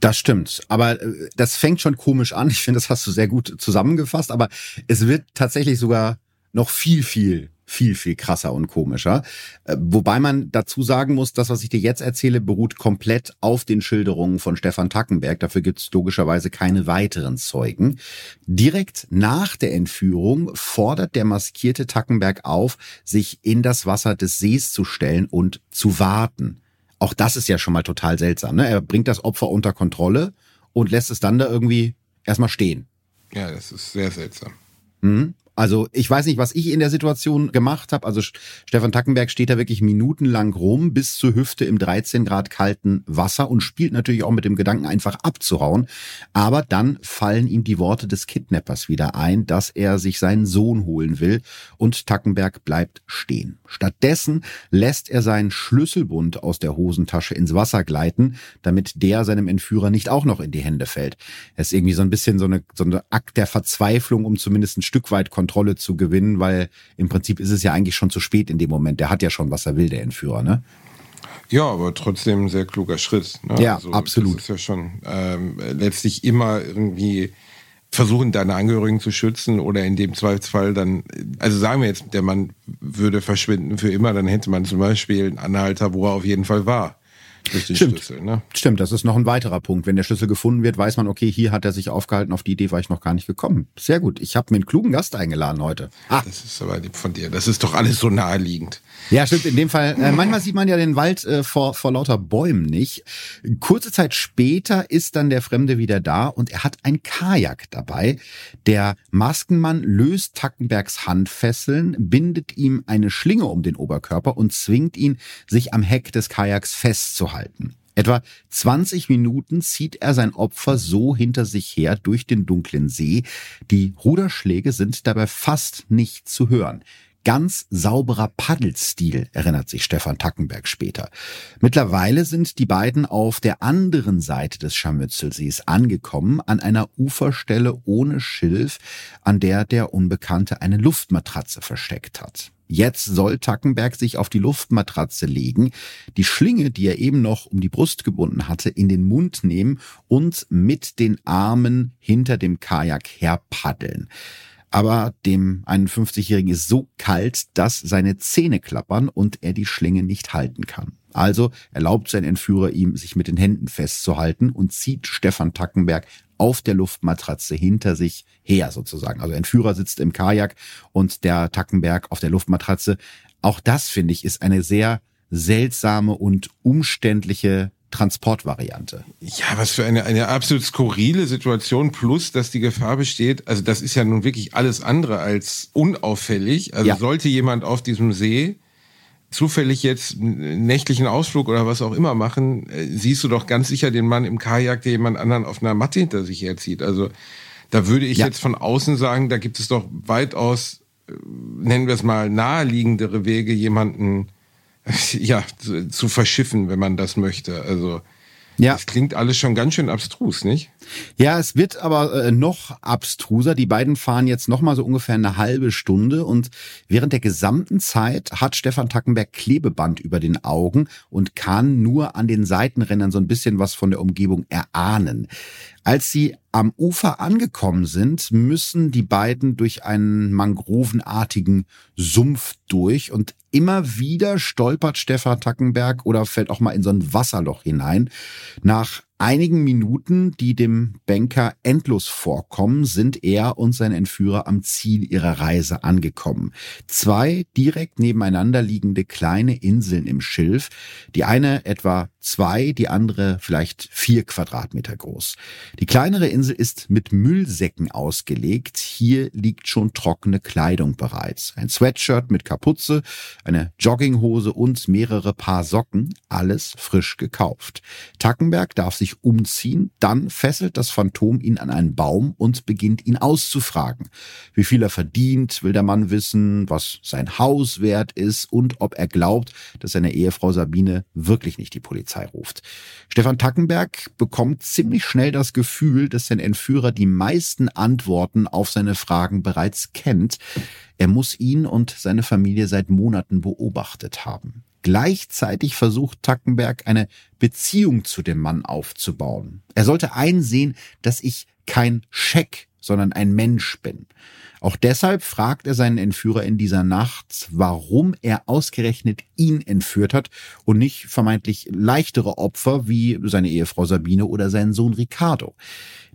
Das stimmt. Aber äh, das fängt schon komisch an. Ich finde, das hast du sehr gut zusammengefasst. Aber es wird tatsächlich sogar noch viel, viel viel, viel krasser und komischer. Äh, wobei man dazu sagen muss, das, was ich dir jetzt erzähle, beruht komplett auf den Schilderungen von Stefan Tackenberg. Dafür gibt es logischerweise keine weiteren Zeugen. Direkt nach der Entführung fordert der maskierte Tackenberg auf, sich in das Wasser des Sees zu stellen und zu warten. Auch das ist ja schon mal total seltsam. Ne? Er bringt das Opfer unter Kontrolle und lässt es dann da irgendwie erstmal stehen. Ja, das ist sehr seltsam. Mhm. Also ich weiß nicht, was ich in der Situation gemacht habe. Also Stefan Tackenberg steht da wirklich minutenlang rum bis zur Hüfte im 13 Grad kalten Wasser und spielt natürlich auch mit dem Gedanken, einfach abzuhauen. Aber dann fallen ihm die Worte des Kidnappers wieder ein, dass er sich seinen Sohn holen will und Tackenberg bleibt stehen. Stattdessen lässt er seinen Schlüsselbund aus der Hosentasche ins Wasser gleiten, damit der seinem Entführer nicht auch noch in die Hände fällt. Er ist irgendwie so ein bisschen so eine, so eine Akt der Verzweiflung, um zumindest ein Stück weit Kontrolle zu gewinnen, weil im Prinzip ist es ja eigentlich schon zu spät in dem Moment. Der hat ja schon, was er will, der Entführer, ne? Ja, aber trotzdem ein sehr kluger Schritt. Ne? Ja, also, absolut. Das ist ja schon ähm, letztlich immer irgendwie versuchen, deine Angehörigen zu schützen oder in dem Zweifelsfall dann, also sagen wir jetzt, der Mann würde verschwinden für immer, dann hätte man zum Beispiel einen Anhalter, wo er auf jeden Fall war durch den Stimmt. Schlüssel. Ne? Stimmt, das ist noch ein weiterer Punkt. Wenn der Schlüssel gefunden wird, weiß man, okay, hier hat er sich aufgehalten, auf die Idee war ich noch gar nicht gekommen. Sehr gut. Ich habe mir einen klugen Gast eingeladen heute. Ah. Das ist aber lieb von dir. Das ist doch alles so naheliegend. Ja, stimmt. In dem Fall, äh, manchmal sieht man ja den Wald äh, vor, vor lauter Bäumen nicht. Kurze Zeit später ist dann der Fremde wieder da und er hat ein Kajak dabei. Der Maskenmann löst Tackenbergs Handfesseln, bindet ihm eine Schlinge um den Oberkörper und zwingt ihn, sich am Heck des Kajaks festzuhalten. Etwa 20 Minuten zieht er sein Opfer so hinter sich her durch den dunklen See. Die Ruderschläge sind dabei fast nicht zu hören ganz sauberer Paddelstil, erinnert sich Stefan Tackenberg später. Mittlerweile sind die beiden auf der anderen Seite des Scharmützelsees angekommen, an einer Uferstelle ohne Schilf, an der der Unbekannte eine Luftmatratze versteckt hat. Jetzt soll Tackenberg sich auf die Luftmatratze legen, die Schlinge, die er eben noch um die Brust gebunden hatte, in den Mund nehmen und mit den Armen hinter dem Kajak herpaddeln aber dem 51-Jährigen ist so kalt, dass seine Zähne klappern und er die Schlinge nicht halten kann. Also erlaubt sein Entführer ihm, sich mit den Händen festzuhalten und zieht Stefan Tackenberg auf der Luftmatratze hinter sich her sozusagen. Also Entführer sitzt im Kajak und der Tackenberg auf der Luftmatratze. Auch das finde ich ist eine sehr seltsame und umständliche Transportvariante. Ja, was für eine, eine absolut skurrile Situation, plus dass die Gefahr besteht, also das ist ja nun wirklich alles andere als unauffällig. Also ja. sollte jemand auf diesem See zufällig jetzt einen nächtlichen Ausflug oder was auch immer machen, äh, siehst du doch ganz sicher den Mann im Kajak, der jemand anderen auf einer Matte hinter sich herzieht. Also da würde ich ja. jetzt von außen sagen, da gibt es doch weitaus, äh, nennen wir es mal, naheliegendere Wege, jemanden *laughs* ja, zu, zu, verschiffen, wenn man das möchte. Also Ja. Das klingt alles schon ganz schön abstrus, nicht? Ja, es wird aber äh, noch abstruser. Die beiden fahren jetzt noch mal so ungefähr eine halbe Stunde und während der gesamten Zeit hat Stefan Tackenberg Klebeband über den Augen und kann nur an den Seitenrändern so ein bisschen was von der Umgebung erahnen. Als sie am Ufer angekommen sind, müssen die beiden durch einen mangrovenartigen Sumpf durch und immer wieder stolpert Stefan Tackenberg oder fällt auch mal in so ein Wasserloch hinein. Nach einigen Minuten, die dem Banker endlos vorkommen, sind er und sein Entführer am Ziel ihrer Reise angekommen. Zwei direkt nebeneinander liegende kleine Inseln im Schilf, die eine etwa zwei, die andere vielleicht vier Quadratmeter groß. Die kleinere Insel ist mit Müllsäcken ausgelegt. Hier liegt schon trockene Kleidung bereits. Ein Sweatshirt mit Kapuze, eine Jogginghose und mehrere Paar Socken, alles frisch gekauft. Tackenberg darf sich umziehen, dann fesselt das Phantom ihn an einen Baum und beginnt ihn auszufragen. Wie viel er verdient, will der Mann wissen, was sein Haus wert ist und ob er glaubt, dass seine Ehefrau Sabine wirklich nicht die Polizei ruft. Stefan Tackenberg bekommt ziemlich schnell das Gefühl, dass sein Entführer die meisten Antworten auf seine Fragen bereits kennt. Er muss ihn und seine Familie seit Monaten beobachtet haben. Gleichzeitig versucht Tackenberg eine Beziehung zu dem Mann aufzubauen. Er sollte einsehen, dass ich kein Scheck, sondern ein Mensch bin. Auch deshalb fragt er seinen Entführer in dieser Nacht, warum er ausgerechnet ihn entführt hat und nicht vermeintlich leichtere Opfer wie seine Ehefrau Sabine oder seinen Sohn Ricardo.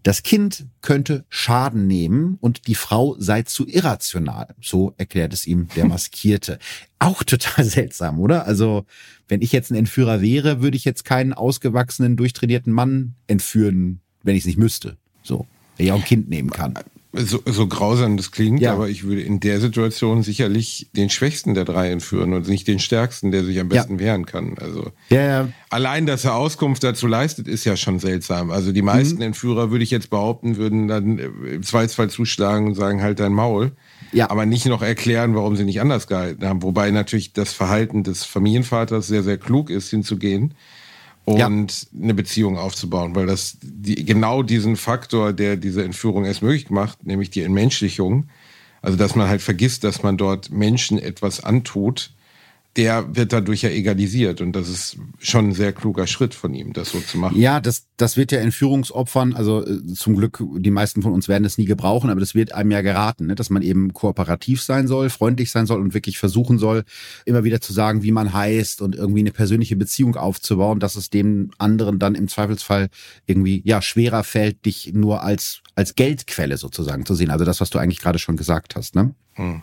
Das Kind könnte Schaden nehmen und die Frau sei zu irrational. So erklärt es ihm der *laughs* Maskierte. Auch total seltsam, oder? Also, wenn ich jetzt ein Entführer wäre, würde ich jetzt keinen ausgewachsenen, durchtrainierten Mann entführen, wenn ich es nicht müsste. So. Wenn ich auch ein Kind nehmen kann so, so grausam das klingt, ja. aber ich würde in der Situation sicherlich den Schwächsten der drei entführen und nicht den Stärksten, der sich am besten ja. wehren kann. Also ja, ja. allein, dass er Auskunft dazu leistet, ist ja schon seltsam. Also die meisten mhm. Entführer, würde ich jetzt behaupten, würden dann im Zweifelsfall zuschlagen und sagen, halt dein Maul. Ja. Aber nicht noch erklären, warum sie nicht anders gehalten haben. Wobei natürlich das Verhalten des Familienvaters sehr, sehr klug ist, hinzugehen und ja. eine Beziehung aufzubauen, weil das die, genau diesen Faktor, der diese Entführung erst möglich macht, nämlich die Entmenschlichung, also dass man halt vergisst, dass man dort Menschen etwas antut, der wird dadurch ja egalisiert. Und das ist schon ein sehr kluger Schritt von ihm, das so zu machen. Ja, das, das wird ja Entführungsopfern, also äh, zum Glück, die meisten von uns werden es nie gebrauchen, aber das wird einem ja geraten, ne? dass man eben kooperativ sein soll, freundlich sein soll und wirklich versuchen soll, immer wieder zu sagen, wie man heißt und irgendwie eine persönliche Beziehung aufzubauen, dass es dem anderen dann im Zweifelsfall irgendwie, ja, schwerer fällt, dich nur als, als Geldquelle sozusagen zu sehen. Also das, was du eigentlich gerade schon gesagt hast, ne? Hm.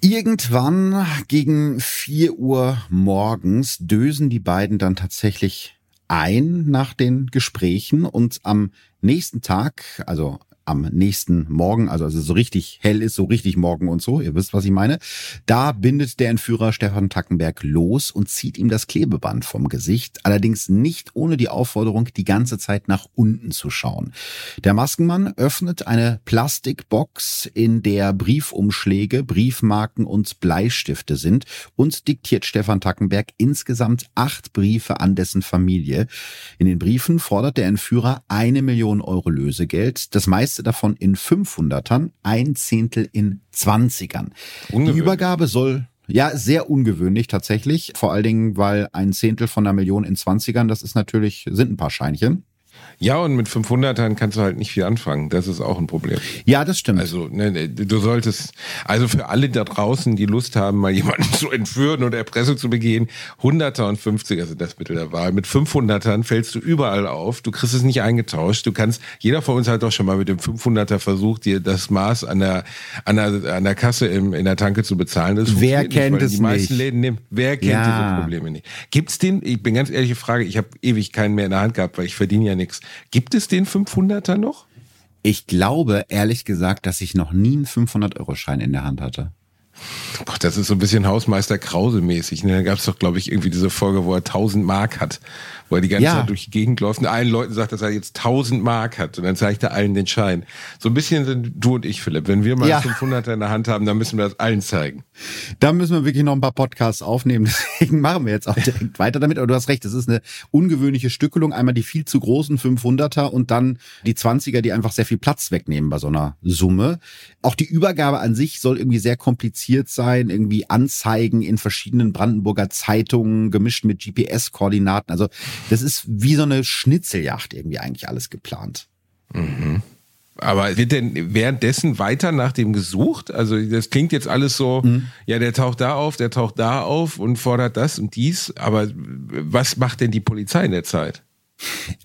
Irgendwann gegen vier Uhr morgens dösen die beiden dann tatsächlich ein nach den Gesprächen und am nächsten Tag, also am nächsten Morgen, also, also so richtig hell ist, so richtig morgen und so, ihr wisst, was ich meine, da bindet der Entführer Stefan Tackenberg los und zieht ihm das Klebeband vom Gesicht, allerdings nicht ohne die Aufforderung, die ganze Zeit nach unten zu schauen. Der Maskenmann öffnet eine Plastikbox, in der Briefumschläge, Briefmarken und Bleistifte sind und diktiert Stefan Tackenberg insgesamt acht Briefe an dessen Familie. In den Briefen fordert der Entführer eine Million Euro Lösegeld, das meiste meiste davon in 500ern, ein Zehntel in 20ern. Die Übergabe soll ja, sehr ungewöhnlich tatsächlich. Vor allen Dingen, weil ein Zehntel von einer Million in 20ern, das ist natürlich, sind ein paar Scheinchen. Ja, und mit 500ern kannst du halt nicht viel anfangen. Das ist auch ein Problem. Ja, das stimmt. Also, ne, ne, du solltest, also für alle da draußen, die Lust haben, mal jemanden *laughs* zu entführen und Erpressung zu begehen, 100er und 50er sind das Mittel der Wahl. Mit 500ern fällst du überall auf. Du kriegst es nicht eingetauscht. Du kannst, jeder von uns hat doch schon mal mit dem 500er versucht, dir das Maß an der, an der, an der Kasse im, in der Tanke zu bezahlen. Das wer kennt nicht, es die meisten nicht? Läden nehmen. Wer kennt ja. diese Probleme nicht? Gibt's den, ich bin ganz ehrliche Frage, ich habe ewig keinen mehr in der Hand gehabt, weil ich verdiene ja nichts. Gibt es den 500er noch? Ich glaube, ehrlich gesagt, dass ich noch nie einen 500-Euro-Schein in der Hand hatte. Boah, das ist so ein bisschen Hausmeister Krause-mäßig. Ne? Da gab es doch, glaube ich, irgendwie diese Folge, wo er 1000 Mark hat, wo er die ganze ja. Zeit durch die Gegend läuft und allen Leuten sagt, dass er jetzt 1000 Mark hat und dann zeigt er allen den Schein. So ein bisschen sind du und ich, Philipp. Wenn wir mal ja. 500er in der Hand haben, dann müssen wir das allen zeigen. Da müssen wir wirklich noch ein paar Podcasts aufnehmen. *laughs* Deswegen machen wir jetzt auch direkt weiter damit. Aber du hast recht, es ist eine ungewöhnliche Stückelung. Einmal die viel zu großen 500er und dann die 20er, die einfach sehr viel Platz wegnehmen bei so einer Summe. Auch die Übergabe an sich soll irgendwie sehr kompliziert sein. Irgendwie Anzeigen in verschiedenen Brandenburger Zeitungen gemischt mit GPS-Koordinaten. Also das ist wie so eine Schnitzeljacht irgendwie eigentlich alles geplant. Mhm. Aber wird denn währenddessen weiter nach dem gesucht? Also das klingt jetzt alles so, mhm. ja, der taucht da auf, der taucht da auf und fordert das und dies. Aber was macht denn die Polizei in der Zeit?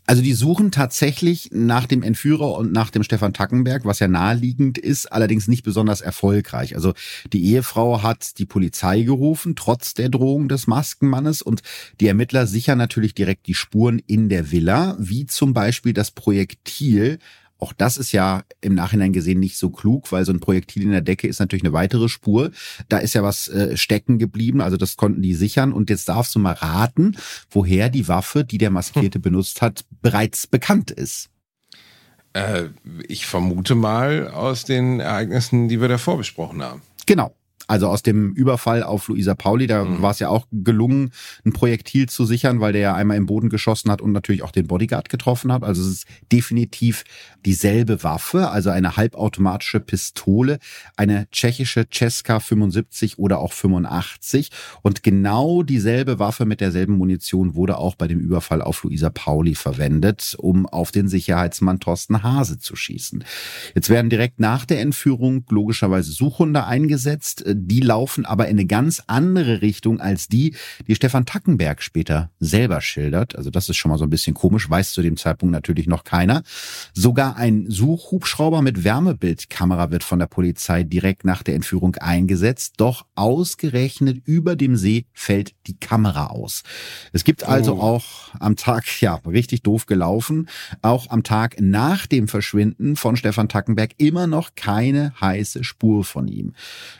Also die suchen tatsächlich nach dem Entführer und nach dem Stefan Tackenberg, was ja naheliegend ist, allerdings nicht besonders erfolgreich. Also die Ehefrau hat die Polizei gerufen, trotz der Drohung des Maskenmannes und die Ermittler sichern natürlich direkt die Spuren in der Villa, wie zum Beispiel das Projektil, auch das ist ja im Nachhinein gesehen nicht so klug, weil so ein Projektil in der Decke ist natürlich eine weitere Spur. Da ist ja was äh, stecken geblieben, also das konnten die sichern. Und jetzt darfst du mal raten, woher die Waffe, die der Maskierte hm. benutzt hat, bereits bekannt ist. Äh, ich vermute mal aus den Ereignissen, die wir davor besprochen haben. Genau. Also aus dem Überfall auf Luisa Pauli, da mhm. war es ja auch gelungen, ein Projektil zu sichern, weil der ja einmal im Boden geschossen hat und natürlich auch den Bodyguard getroffen hat. Also es ist definitiv dieselbe Waffe, also eine halbautomatische Pistole, eine tschechische Czeska 75 oder auch 85. Und genau dieselbe Waffe mit derselben Munition wurde auch bei dem Überfall auf Luisa Pauli verwendet, um auf den Sicherheitsmann Thorsten Hase zu schießen. Jetzt werden direkt nach der Entführung logischerweise Suchhunde eingesetzt die laufen aber in eine ganz andere Richtung als die, die Stefan Tackenberg später selber schildert. Also das ist schon mal so ein bisschen komisch, weiß zu dem Zeitpunkt natürlich noch keiner. Sogar ein Suchhubschrauber mit Wärmebildkamera wird von der Polizei direkt nach der Entführung eingesetzt, doch ausgerechnet über dem See fällt die Kamera aus. Es gibt also oh. auch am Tag, *laughs* ja, richtig doof gelaufen, auch am Tag nach dem Verschwinden von Stefan Tackenberg immer noch keine heiße Spur von ihm.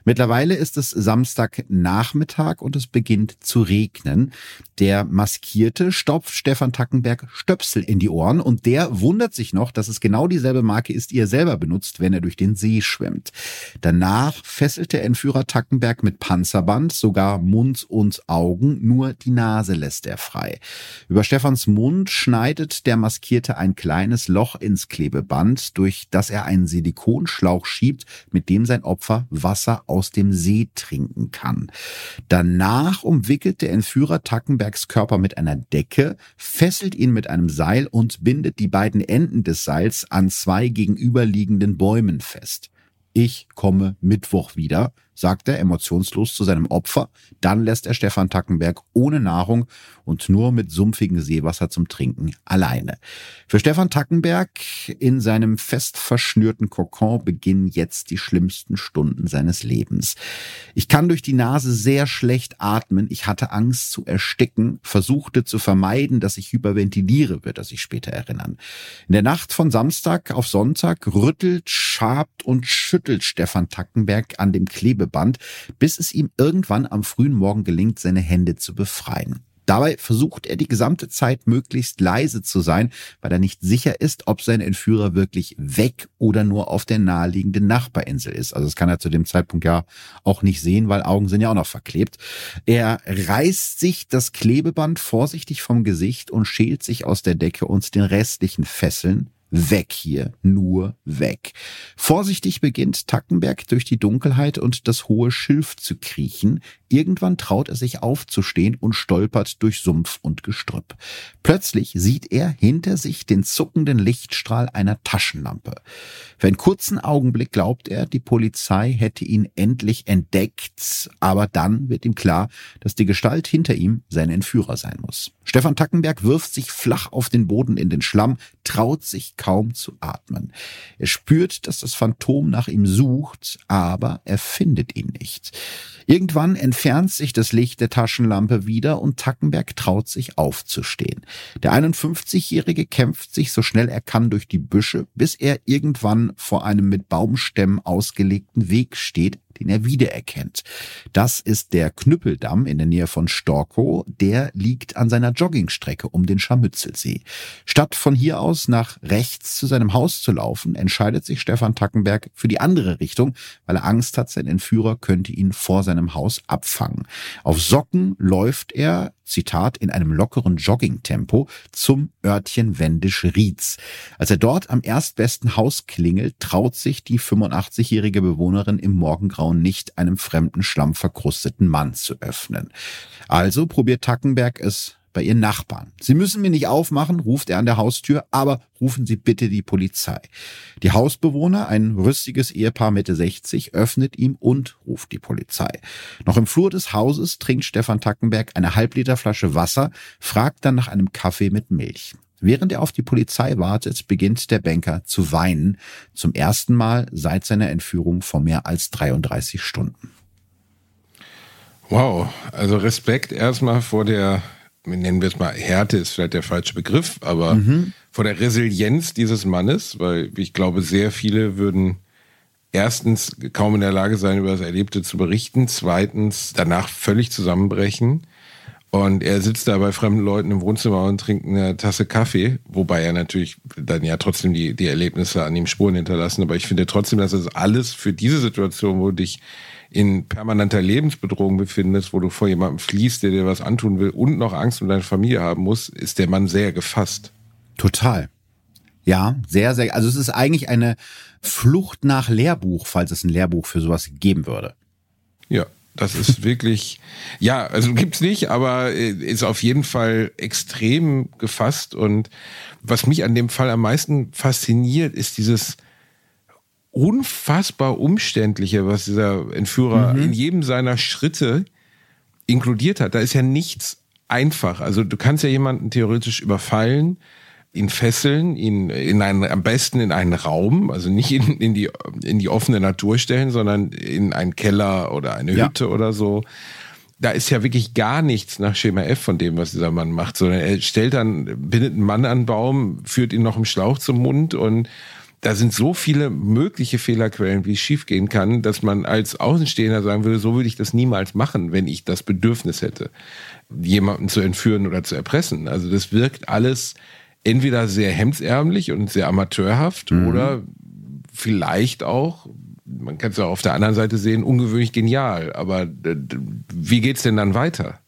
Mittlerweile Mittlerweile ist es Samstagnachmittag und es beginnt zu regnen. Der Maskierte stopft Stefan Tackenberg Stöpsel in die Ohren und der wundert sich noch, dass es genau dieselbe Marke ist, die er selber benutzt, wenn er durch den See schwimmt. Danach fesselt der Entführer Tackenberg mit Panzerband sogar Mund und Augen, nur die Nase lässt er frei. Über Stefans Mund schneidet der Maskierte ein kleines Loch ins Klebeband, durch das er einen Silikonschlauch schiebt, mit dem sein Opfer Wasser aus dem See trinken kann. Danach umwickelt der Entführer Tackenbergs Körper mit einer Decke, fesselt ihn mit einem Seil und bindet die beiden Enden des Seils an zwei gegenüberliegenden Bäumen fest. Ich komme Mittwoch wieder, sagt er emotionslos zu seinem Opfer. Dann lässt er Stefan Tackenberg ohne Nahrung und nur mit sumpfigem Seewasser zum Trinken alleine. Für Stefan Tackenberg in seinem fest verschnürten Kokon beginnen jetzt die schlimmsten Stunden seines Lebens. Ich kann durch die Nase sehr schlecht atmen. Ich hatte Angst zu ersticken, versuchte zu vermeiden, dass ich hyperventiliere, wird er sich später erinnern. In der Nacht von Samstag auf Sonntag rüttelt, schabt und schüttelt Stefan Tackenberg an dem Klebeband, bis es ihm irgendwann am frühen Morgen gelingt, seine Hände zu befreien. Dabei versucht er die gesamte Zeit möglichst leise zu sein, weil er nicht sicher ist, ob sein Entführer wirklich weg oder nur auf der naheliegenden Nachbarinsel ist. Also das kann er zu dem Zeitpunkt ja auch nicht sehen, weil Augen sind ja auch noch verklebt. Er reißt sich das Klebeband vorsichtig vom Gesicht und schält sich aus der Decke und den restlichen Fesseln Weg hier, nur weg. Vorsichtig beginnt Tackenberg durch die Dunkelheit und das hohe Schilf zu kriechen. Irgendwann traut er sich aufzustehen und stolpert durch Sumpf und Gestrüpp. Plötzlich sieht er hinter sich den zuckenden Lichtstrahl einer Taschenlampe. Für einen kurzen Augenblick glaubt er, die Polizei hätte ihn endlich entdeckt, aber dann wird ihm klar, dass die Gestalt hinter ihm sein Entführer sein muss. Stefan Tackenberg wirft sich flach auf den Boden in den Schlamm, traut sich kaum zu atmen. Er spürt, dass das Phantom nach ihm sucht, aber er findet ihn nicht. Irgendwann entfernt sich das Licht der Taschenlampe wieder und Tackenberg traut sich aufzustehen. Der 51-Jährige kämpft sich so schnell er kann durch die Büsche, bis er irgendwann vor einem mit Baumstämmen ausgelegten Weg steht, den er wiedererkennt. Das ist der Knüppeldamm in der Nähe von Storkow. Der liegt an seiner Joggingstrecke um den Scharmützelsee. Statt von hier aus nach rechts zu seinem Haus zu laufen, entscheidet sich Stefan Tackenberg für die andere Richtung, weil er Angst hat, sein Entführer könnte ihn vor seinem Haus abfangen. Auf Socken läuft er Zitat, in einem lockeren Joggingtempo zum Örtchen Wendisch-Rietz. Als er dort am erstbesten Haus klingelt, traut sich die 85-jährige Bewohnerin im Morgengrauen nicht, einem fremden, schlammverkrusteten Mann zu öffnen. Also probiert Tackenberg es bei ihren Nachbarn. Sie müssen mir nicht aufmachen, ruft er an der Haustür, aber rufen Sie bitte die Polizei. Die Hausbewohner, ein rüstiges Ehepaar Mitte 60, öffnet ihm und ruft die Polizei. Noch im Flur des Hauses trinkt Stefan Tackenberg eine Halbliter Flasche Wasser, fragt dann nach einem Kaffee mit Milch. Während er auf die Polizei wartet, beginnt der Banker zu weinen, zum ersten Mal seit seiner Entführung vor mehr als 33 Stunden. Wow, also Respekt erstmal vor der nennen wir es mal, Härte ist vielleicht der falsche Begriff, aber mhm. vor der Resilienz dieses Mannes, weil ich glaube, sehr viele würden erstens kaum in der Lage sein, über das Erlebte zu berichten, zweitens danach völlig zusammenbrechen. Und er sitzt da bei fremden Leuten im Wohnzimmer und trinkt eine Tasse Kaffee, wobei er natürlich dann ja trotzdem die, die Erlebnisse an ihm Spuren hinterlassen. Aber ich finde trotzdem, dass es alles für diese Situation, wo dich in permanenter Lebensbedrohung befindest, wo du vor jemandem fließt, der dir was antun will und noch Angst um deine Familie haben muss, ist der Mann sehr gefasst. Total. Ja, sehr, sehr. Also es ist eigentlich eine Flucht nach Lehrbuch, falls es ein Lehrbuch für sowas geben würde. Ja, das ist *laughs* wirklich, ja, also gibt's nicht, aber äh, ist auf jeden Fall extrem gefasst. Und was mich an dem Fall am meisten fasziniert, ist dieses, unfassbar umständliche, was dieser Entführer mhm. in jedem seiner Schritte inkludiert hat. Da ist ja nichts einfach. Also du kannst ja jemanden theoretisch überfallen, ihn fesseln, ihn in einen, am besten in einen Raum, also nicht in, in die, in die offene Natur stellen, sondern in einen Keller oder eine Hütte ja. oder so. Da ist ja wirklich gar nichts nach Schema F von dem, was dieser Mann macht, sondern er stellt dann, bindet einen Mann an den Baum, führt ihn noch im Schlauch zum Mund und da sind so viele mögliche Fehlerquellen, wie es schiefgehen kann, dass man als Außenstehender sagen würde, so würde ich das niemals machen, wenn ich das Bedürfnis hätte, jemanden zu entführen oder zu erpressen. Also das wirkt alles entweder sehr hemdsärmlich und sehr amateurhaft mhm. oder vielleicht auch, man kann es ja auf der anderen Seite sehen, ungewöhnlich genial. Aber wie geht's denn dann weiter?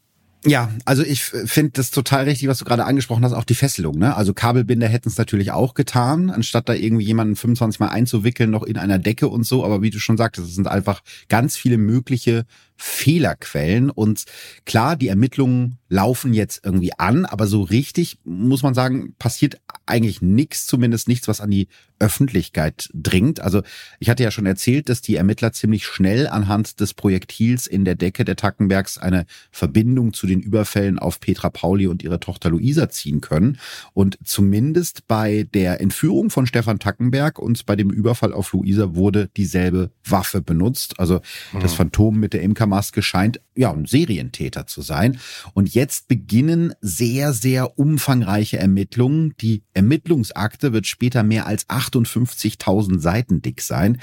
Ja, also ich finde das total richtig, was du gerade angesprochen hast, auch die Fesselung. Ne? Also Kabelbinder hätten es natürlich auch getan, anstatt da irgendwie jemanden 25 Mal einzuwickeln, noch in einer Decke und so. Aber wie du schon sagtest, es sind einfach ganz viele mögliche Fehlerquellen. Und klar, die Ermittlungen laufen jetzt irgendwie an, aber so richtig, muss man sagen, passiert eigentlich nichts, zumindest nichts, was an die Öffentlichkeit dringt. Also ich hatte ja schon erzählt, dass die Ermittler ziemlich schnell anhand des Projektils in der Decke der Tackenbergs eine Verbindung zu den Überfällen auf Petra Pauli und ihre Tochter Luisa ziehen können. Und zumindest bei der Entführung von Stefan Tackenberg und bei dem Überfall auf Luisa wurde dieselbe Waffe benutzt. Also das. Phantom mit der Imkermaske scheint ja ein Serientäter zu sein. Und jetzt beginnen sehr, sehr umfangreiche Ermittlungen. Die Ermittlungsakte wird später mehr als 58.000 Seiten dick sein.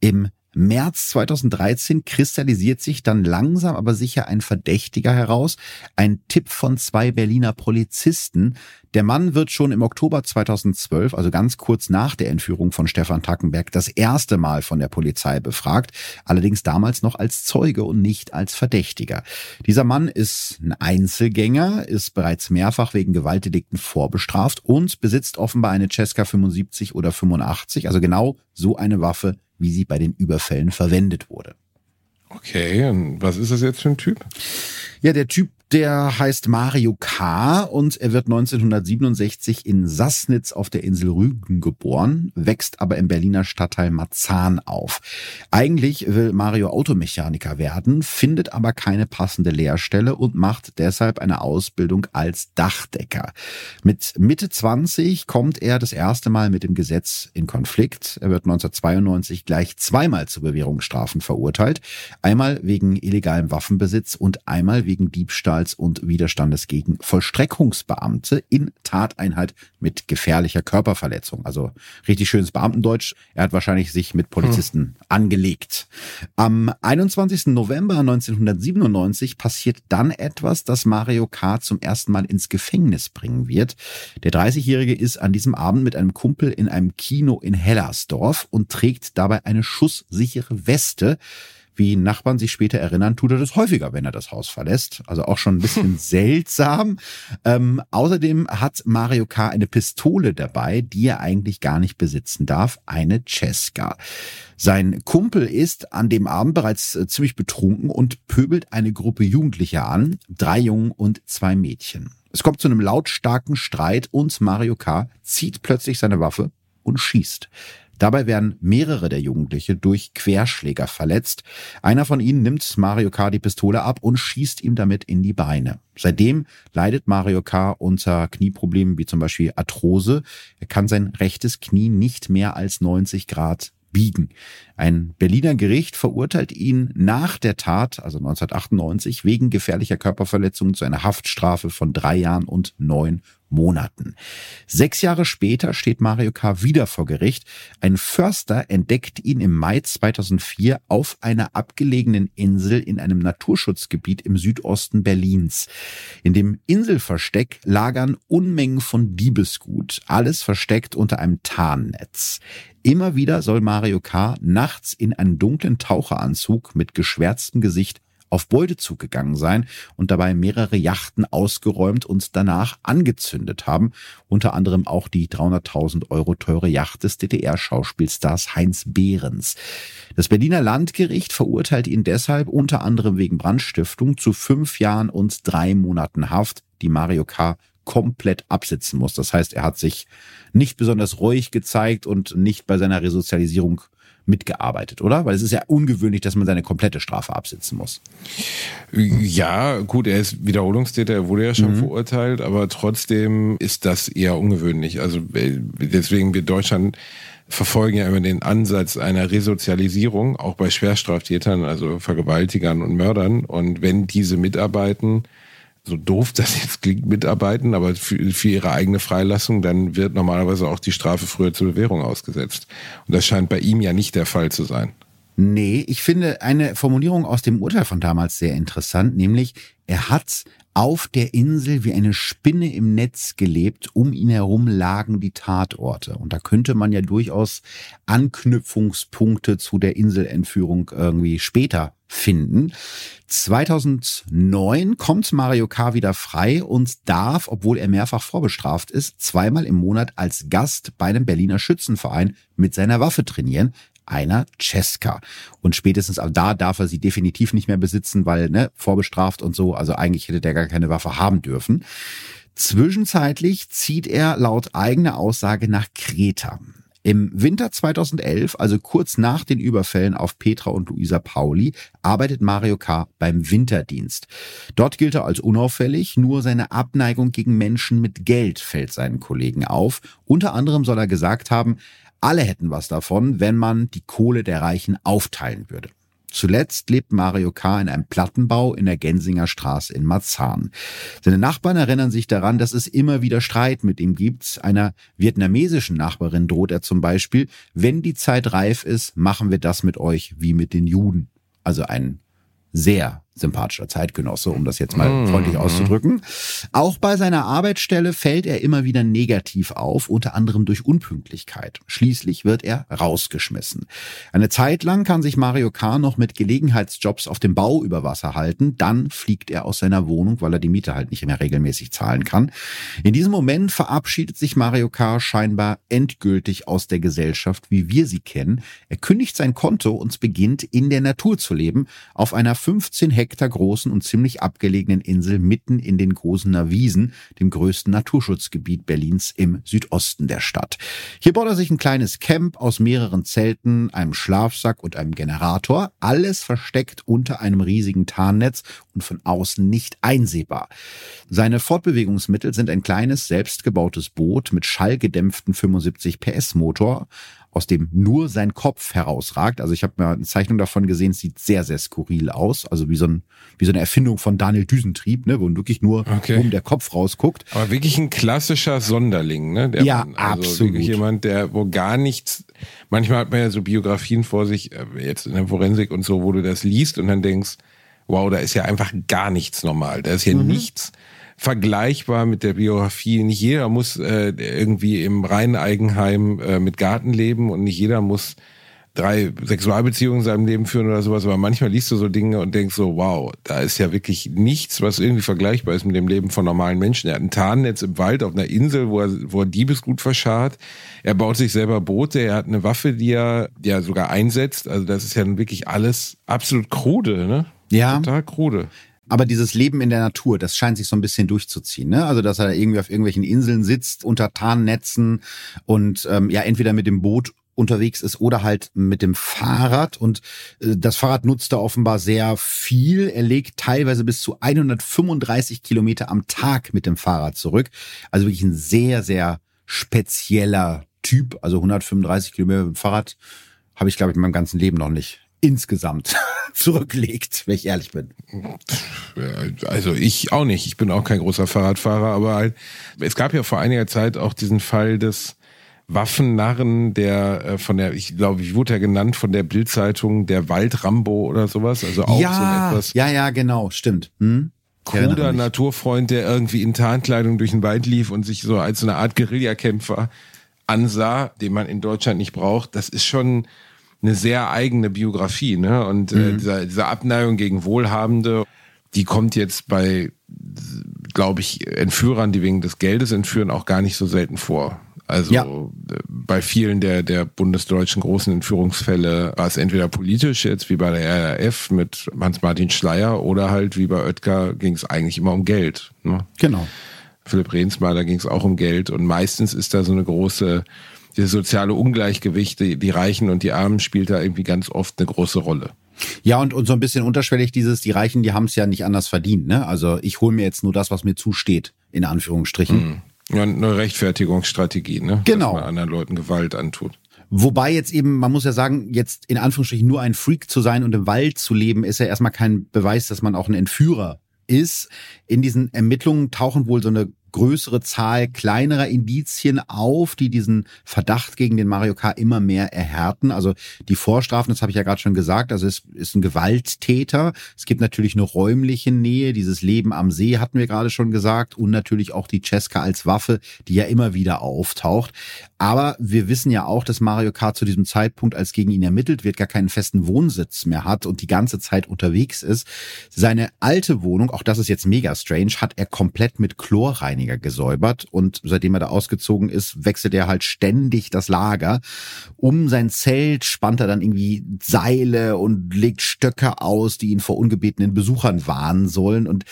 Im März 2013 kristallisiert sich dann langsam aber sicher ein Verdächtiger heraus. Ein Tipp von zwei Berliner Polizisten. Der Mann wird schon im Oktober 2012, also ganz kurz nach der Entführung von Stefan Tackenberg, das erste Mal von der Polizei befragt. Allerdings damals noch als Zeuge und nicht als Verdächtiger. Dieser Mann ist ein Einzelgänger, ist bereits mehrfach wegen Gewaltdelikten vorbestraft und besitzt offenbar eine Cesca 75 oder 85, also genau so eine Waffe, wie sie bei den Überfällen verwendet wurde. Okay, und was ist das jetzt für ein Typ? Ja, der Typ der heißt Mario K. und er wird 1967 in Sassnitz auf der Insel Rügen geboren, wächst aber im Berliner Stadtteil Marzahn auf. Eigentlich will Mario Automechaniker werden, findet aber keine passende Lehrstelle und macht deshalb eine Ausbildung als Dachdecker. Mit Mitte 20 kommt er das erste Mal mit dem Gesetz in Konflikt. Er wird 1992 gleich zweimal zu Bewährungsstrafen verurteilt. Einmal wegen illegalem Waffenbesitz und einmal wegen Diebstahl Diebstahls und Widerstandes gegen Vollstreckungsbeamte in Tateinheit mit gefährlicher Körperverletzung. Also richtig schönes Beamtendeutsch. Er hat wahrscheinlich sich mit Polizisten hm. angelegt. Am 21. November 1997 passiert dann etwas, das Mario K. zum ersten Mal ins Gefängnis bringen wird. Der 30-Jährige ist an diesem Abend mit einem Kumpel in einem Kino in Hellersdorf und trägt dabei eine schusssichere Weste. Wie Nachbarn sich später erinnern, tut er das häufiger, wenn er das Haus verlässt. Also auch schon ein bisschen *laughs* seltsam. Ähm, außerdem hat Mario K. eine Pistole dabei, die er eigentlich gar nicht besitzen darf, eine Cesca. Sein Kumpel ist an dem Abend bereits äh, ziemlich betrunken und pöbelt eine Gruppe Jugendlicher an, drei Jungen und zwei Mädchen. Es kommt zu einem lautstarken Streit und Mario K. zieht plötzlich seine Waffe und schießt. Dabei werden mehrere der Jugendliche durch Querschläger verletzt. Einer von ihnen nimmt Mario K. die Pistole ab und schießt ihm damit in die Beine. Seitdem leidet Mario K. unter Knieproblemen wie zum Beispiel Arthrose. Er kann sein rechtes Knie nicht mehr als 90 Grad biegen. Ein Berliner Gericht verurteilt ihn nach der Tat, also 1998, wegen gefährlicher Körperverletzung zu einer Haftstrafe von drei Jahren und neun Monaten. Sechs Jahre später steht Mario K. wieder vor Gericht. Ein Förster entdeckt ihn im Mai 2004 auf einer abgelegenen Insel in einem Naturschutzgebiet im Südosten Berlins. In dem Inselversteck lagern Unmengen von Diebesgut, alles versteckt unter einem Tarnnetz. Immer wieder soll Mario K. nachts in einen dunklen Taucheranzug mit geschwärztem Gesicht auf Beutezug gegangen sein und dabei mehrere Yachten ausgeräumt und danach angezündet haben. Unter anderem auch die 300.000 Euro teure Yacht des DDR-Schauspielstars Heinz Behrens. Das Berliner Landgericht verurteilt ihn deshalb unter anderem wegen Brandstiftung zu fünf Jahren und drei Monaten Haft, die Mario K komplett absitzen muss. Das heißt, er hat sich nicht besonders ruhig gezeigt und nicht bei seiner Resozialisierung mitgearbeitet, oder? Weil es ist ja ungewöhnlich, dass man seine komplette Strafe absitzen muss. Ja, gut, er ist Wiederholungstäter, er wurde ja schon mhm. verurteilt, aber trotzdem ist das eher ungewöhnlich. Also deswegen wir Deutschland verfolgen ja immer den Ansatz einer Resozialisierung, auch bei Schwerstraftätern, also Vergewaltigern und Mördern. Und wenn diese mitarbeiten, so doof das jetzt klingt, mitarbeiten, aber für, für ihre eigene Freilassung, dann wird normalerweise auch die Strafe früher zur Bewährung ausgesetzt. Und das scheint bei ihm ja nicht der Fall zu sein. Nee, ich finde eine Formulierung aus dem Urteil von damals sehr interessant, nämlich er hat auf der Insel wie eine Spinne im Netz gelebt, um ihn herum lagen die Tatorte. Und da könnte man ja durchaus Anknüpfungspunkte zu der Inselentführung irgendwie später finden. 2009 kommt Mario K. wieder frei und darf, obwohl er mehrfach vorbestraft ist, zweimal im Monat als Gast bei einem Berliner Schützenverein mit seiner Waffe trainieren einer Cesca. Und spätestens ab da darf er sie definitiv nicht mehr besitzen, weil ne, vorbestraft und so. Also eigentlich hätte der gar keine Waffe haben dürfen. Zwischenzeitlich zieht er laut eigener Aussage nach Kreta. Im Winter 2011, also kurz nach den Überfällen auf Petra und Luisa Pauli, arbeitet Mario K. beim Winterdienst. Dort gilt er als unauffällig, nur seine Abneigung gegen Menschen mit Geld fällt seinen Kollegen auf. Unter anderem soll er gesagt haben, alle hätten was davon, wenn man die Kohle der Reichen aufteilen würde. Zuletzt lebt Mario K. in einem Plattenbau in der Gensinger Straße in Marzahn. Seine Nachbarn erinnern sich daran, dass es immer wieder Streit mit ihm gibt. Einer vietnamesischen Nachbarin droht er zum Beispiel, wenn die Zeit reif ist, machen wir das mit euch wie mit den Juden. Also ein sehr sympathischer Zeitgenosse, um das jetzt mal mhm. freundlich auszudrücken. Auch bei seiner Arbeitsstelle fällt er immer wieder negativ auf, unter anderem durch Unpünktlichkeit. Schließlich wird er rausgeschmissen. Eine Zeit lang kann sich Mario K. noch mit Gelegenheitsjobs auf dem Bau über Wasser halten, dann fliegt er aus seiner Wohnung, weil er die Miete halt nicht mehr regelmäßig zahlen kann. In diesem Moment verabschiedet sich Mario K. scheinbar endgültig aus der Gesellschaft, wie wir sie kennen. Er kündigt sein Konto und beginnt in der Natur zu leben, auf einer 15 Hektar Hektar großen und ziemlich abgelegenen Insel mitten in den Großener Wiesen, dem größten Naturschutzgebiet Berlins im Südosten der Stadt. Hier baut er sich ein kleines Camp aus mehreren Zelten, einem Schlafsack und einem Generator, alles versteckt unter einem riesigen Tarnnetz und von außen nicht einsehbar. Seine Fortbewegungsmittel sind ein kleines selbstgebautes Boot mit schallgedämpften 75 PS Motor, aus dem nur sein Kopf herausragt. Also ich habe mir eine Zeichnung davon gesehen, es sieht sehr, sehr skurril aus. Also wie so, ein, wie so eine Erfindung von Daniel Düsentrieb, ne, wo wirklich nur okay. um der Kopf rausguckt. Aber wirklich ein klassischer Sonderling, ne? Der ja, Mann. also absolut. Jemand, der, wo gar nichts, manchmal hat man ja so Biografien vor sich, äh, jetzt in der Forensik und so, wo du das liest und dann denkst, wow, da ist ja einfach gar nichts normal. Da ist hier mhm. nichts vergleichbar mit der Biografie. Nicht jeder muss äh, irgendwie im reinen Eigenheim äh, mit Garten leben und nicht jeder muss drei Sexualbeziehungen in seinem Leben führen oder sowas, aber manchmal liest du so Dinge und denkst so, wow, da ist ja wirklich nichts, was irgendwie vergleichbar ist mit dem Leben von normalen Menschen. Er hat ein Tarnnetz im Wald auf einer Insel, wo er, wo er Diebesgut verscharrt. Er baut sich selber Boote, er hat eine Waffe, die er, er sogar einsetzt. Also das ist ja wirklich alles absolut krude, ne? Ja. Total krude. Aber dieses Leben in der Natur, das scheint sich so ein bisschen durchzuziehen. Ne? Also, dass er irgendwie auf irgendwelchen Inseln sitzt, unter Tarnnetzen und ähm, ja, entweder mit dem Boot unterwegs ist oder halt mit dem Fahrrad. Und äh, das Fahrrad nutzt er offenbar sehr viel. Er legt teilweise bis zu 135 Kilometer am Tag mit dem Fahrrad zurück. Also wirklich ein sehr, sehr spezieller Typ. Also 135 Kilometer mit dem Fahrrad habe ich, glaube ich, in meinem ganzen Leben noch nicht insgesamt *laughs* zurücklegt, wenn ich ehrlich bin. Also ich auch nicht. Ich bin auch kein großer Fahrradfahrer, aber halt, es gab ja vor einiger Zeit auch diesen Fall des Waffennarren, der äh, von der, ich glaube, ich wurde ja genannt von der Bildzeitung, der Waldrambo oder sowas. Also auch ja, so etwas. Ja, ja, genau, stimmt. Hm? Kruder Naturfreund, der irgendwie in Tarnkleidung durch den Wald lief und sich so als so eine Art Guerillakämpfer ansah, den man in Deutschland nicht braucht. Das ist schon eine sehr eigene Biografie, ne? Und äh, mhm. dieser, diese Abneigung gegen Wohlhabende, die kommt jetzt bei, glaube ich, Entführern, die wegen des Geldes entführen, auch gar nicht so selten vor. Also ja. Äh, bei vielen der, der bundesdeutschen großen Entführungsfälle war es entweder politisch, jetzt wie bei der RAF mit Hans-Martin Schleier, oder halt wie bei Oetker ging es eigentlich immer um Geld. Ne? Genau. Philipp Rehnsma, da ging es auch um Geld. Und meistens ist da so eine große dieses soziale Ungleichgewicht, die, die Reichen und die Armen spielt da irgendwie ganz oft eine große Rolle. Ja, und, und so ein bisschen unterschwellig dieses, die Reichen, die haben es ja nicht anders verdient. Ne? Also ich hole mir jetzt nur das, was mir zusteht, in Anführungsstrichen. Mhm. Ja, eine Rechtfertigungsstrategie, ne? Genau. Dass man anderen Leuten Gewalt antut. Wobei jetzt eben, man muss ja sagen, jetzt in Anführungsstrichen nur ein Freak zu sein und im Wald zu leben, ist ja erstmal kein Beweis, dass man auch ein Entführer ist. In diesen Ermittlungen tauchen wohl so eine größere Zahl kleinerer Indizien auf, die diesen Verdacht gegen den Mario K. immer mehr erhärten. Also die Vorstrafen, das habe ich ja gerade schon gesagt, also es ist ein Gewalttäter. Es gibt natürlich eine räumliche Nähe, dieses Leben am See hatten wir gerade schon gesagt und natürlich auch die Cesca als Waffe, die ja immer wieder auftaucht. Aber wir wissen ja auch, dass Mario Kart zu diesem Zeitpunkt, als gegen ihn ermittelt wird, gar keinen festen Wohnsitz mehr hat und die ganze Zeit unterwegs ist. Seine alte Wohnung, auch das ist jetzt mega strange, hat er komplett mit Chlorreiniger gesäubert und seitdem er da ausgezogen ist, wechselt er halt ständig das Lager. Um sein Zelt spannt er dann irgendwie Seile und legt Stöcke aus, die ihn vor ungebetenen Besuchern warnen sollen und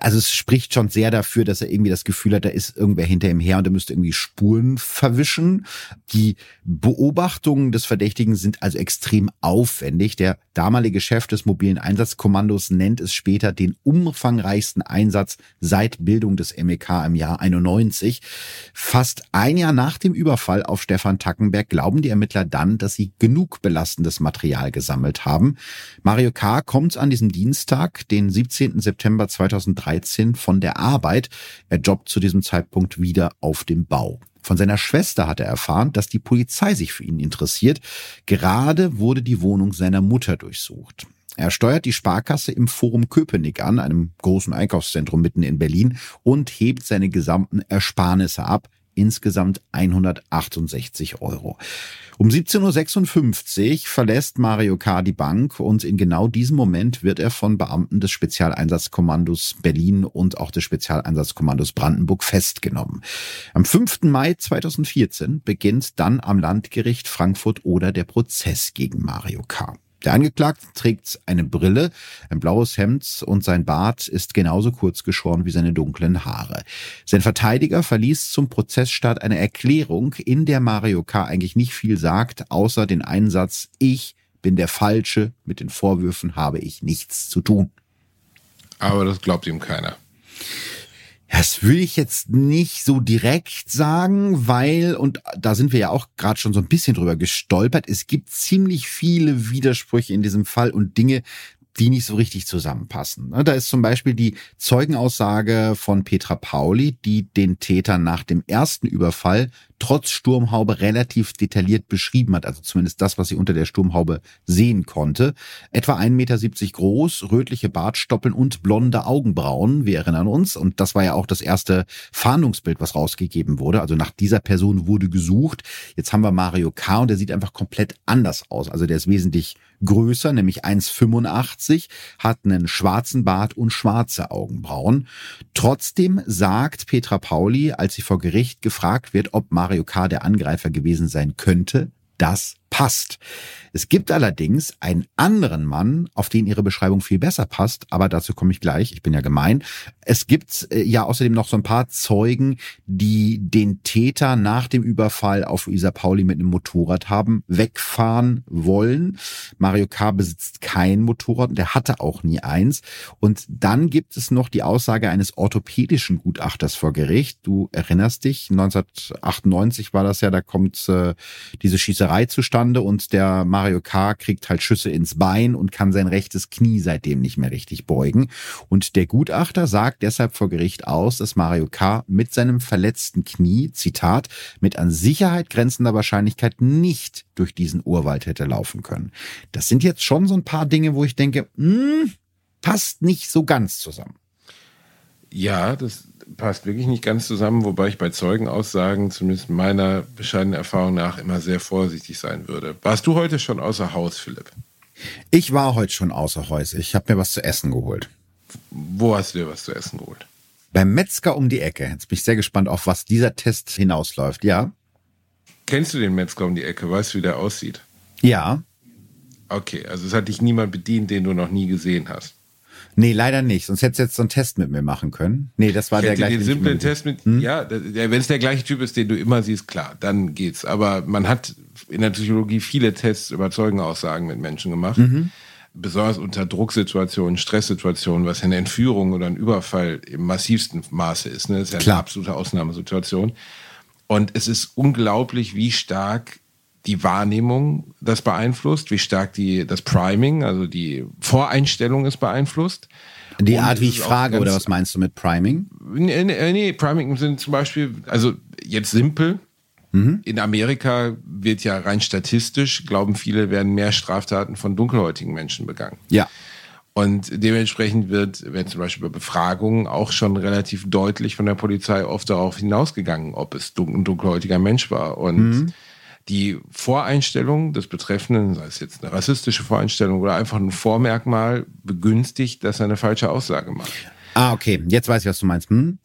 also es spricht schon sehr dafür, dass er irgendwie das Gefühl hat, da ist irgendwer hinter ihm her und er müsste irgendwie Spuren verwischen. Die Beobachtungen des Verdächtigen sind also extrem aufwendig. Der damalige Chef des mobilen Einsatzkommandos nennt es später den umfangreichsten Einsatz seit Bildung des MEK im Jahr 91. Fast ein Jahr nach dem Überfall auf Stefan Tackenberg glauben die Ermittler dann, dass sie genug belastendes Material gesammelt haben. Mario K. kommt an diesem Dienstag, den 17. September 2000 2013 von der Arbeit. Er jobbt zu diesem Zeitpunkt wieder auf dem Bau. Von seiner Schwester hat er erfahren, dass die Polizei sich für ihn interessiert. Gerade wurde die Wohnung seiner Mutter durchsucht. Er steuert die Sparkasse im Forum Köpenick an, einem großen Einkaufszentrum mitten in Berlin, und hebt seine gesamten Ersparnisse ab insgesamt 168 Euro. Um 17.56 Uhr verlässt Mario K. die Bank und in genau diesem Moment wird er von Beamten des Spezialeinsatzkommandos Berlin und auch des Spezialeinsatzkommandos Brandenburg festgenommen. Am 5. Mai 2014 beginnt dann am Landgericht Frankfurt oder der Prozess gegen Mario K. Der Angeklagte trägt eine Brille, ein blaues Hemd und sein Bart ist genauso kurz geschoren wie seine dunklen Haare. Sein Verteidiger verließ zum Prozessstart eine Erklärung, in der Mario K. eigentlich nicht viel sagt, außer den Einsatz, ich bin der Falsche, mit den Vorwürfen habe ich nichts zu tun. Aber das glaubt ihm keiner. Das will ich jetzt nicht so direkt sagen, weil, und da sind wir ja auch gerade schon so ein bisschen drüber gestolpert, es gibt ziemlich viele Widersprüche in diesem Fall und Dinge, die nicht so richtig zusammenpassen. Ne, da ist zum Beispiel die Zeugenaussage von Petra Pauli, die den Täter nach dem ersten Überfall trotz Sturmhaube relativ detailliert beschrieben hat, also zumindest das, was sie unter der Sturmhaube sehen konnte. Etwa 1,70 Meter groß, rötliche Bartstoppeln und blonde Augenbrauen, wir erinnern uns. Und das war ja auch das erste Fahndungsbild, was rausgegeben wurde. Also nach dieser Person wurde gesucht. Jetzt haben wir Mario K. und der sieht einfach komplett anders aus. Also der ist wesentlich größer, nämlich 1,85, hat einen schwarzen Bart und schwarze Augenbrauen. Trotzdem sagt Petra Pauli, als sie vor Gericht gefragt wird, ob Mario K. der Angreifer gewesen sein könnte, das passt. Es gibt allerdings einen anderen Mann, auf den ihre Beschreibung viel besser passt, aber dazu komme ich gleich, ich bin ja gemein. Es gibt äh, ja außerdem noch so ein paar Zeugen, die den Täter nach dem Überfall auf Luisa Pauli mit einem Motorrad haben wegfahren wollen. Mario K. besitzt kein Motorrad und der hatte auch nie eins. Und dann gibt es noch die Aussage eines orthopädischen Gutachters vor Gericht. Du erinnerst dich, 1998 war das ja, da kommt äh, diese Schießerei zustande zustande und der Mario K. kriegt halt Schüsse ins Bein und kann sein rechtes Knie seitdem nicht mehr richtig beugen. Und der Gutachter sagt deshalb vor Gericht aus, dass Mario K. mit seinem verletzten Knie, Zitat, mit an Sicherheit grenzender Wahrscheinlichkeit nicht durch diesen Urwald hätte laufen können. Das sind jetzt schon so ein paar Dinge, wo ich denke, hm, passt nicht so ganz zusammen. Ja, das passt wirklich nicht ganz zusammen, wobei ich bei Zeugenaussagen, zumindest meiner bescheidenen Erfahrung nach, immer sehr vorsichtig sein würde. Warst du heute schon außer Haus, Philipp? Ich war heute schon außer Haus. Ich habe mir was zu essen geholt. Wo hast du dir was zu essen geholt? Beim Metzger um die Ecke. Jetzt bin ich sehr gespannt, auf was dieser Test hinausläuft. Ja? Kennst du den Metzger um die Ecke? Weißt du, wie der aussieht? Ja. Okay, also es hat dich niemand bedient, den du noch nie gesehen hast. Nee, leider nicht. Sonst hättest du jetzt so einen Test mit mir machen können. Nee, das war ich der gleiche. Den simplen Test mit, hm? ja, wenn es der gleiche Typ ist, den du immer siehst, klar, dann geht's. Aber man hat in der Psychologie viele Tests über Zeugenaussagen mit Menschen gemacht. Mhm. Besonders unter Drucksituationen, Stresssituationen, was eine Entführung oder ein Überfall im massivsten Maße ist. Ne? Das ist ja klar. eine absolute Ausnahmesituation. Und es ist unglaublich, wie stark die Wahrnehmung das beeinflusst, wie stark die, das Priming, also die Voreinstellung ist beeinflusst. Die Und Art, wie ich frage, oder was meinst du mit Priming? Nee, nee, nee Priming sind zum Beispiel, also jetzt simpel. Mhm. In Amerika wird ja rein statistisch, glauben viele, werden mehr Straftaten von dunkelhäutigen Menschen begangen. Ja. Und dementsprechend wird, wenn zum Beispiel bei Befragungen auch schon relativ deutlich von der Polizei oft darauf hinausgegangen, ob es ein dunkelhäutiger Mensch war. Und mhm die Voreinstellung des Betreffenden, sei es jetzt eine rassistische Voreinstellung oder einfach ein Vormerkmal, begünstigt, dass er eine falsche Aussage macht. Ah, okay. Jetzt weiß ich, was du meinst. Hm?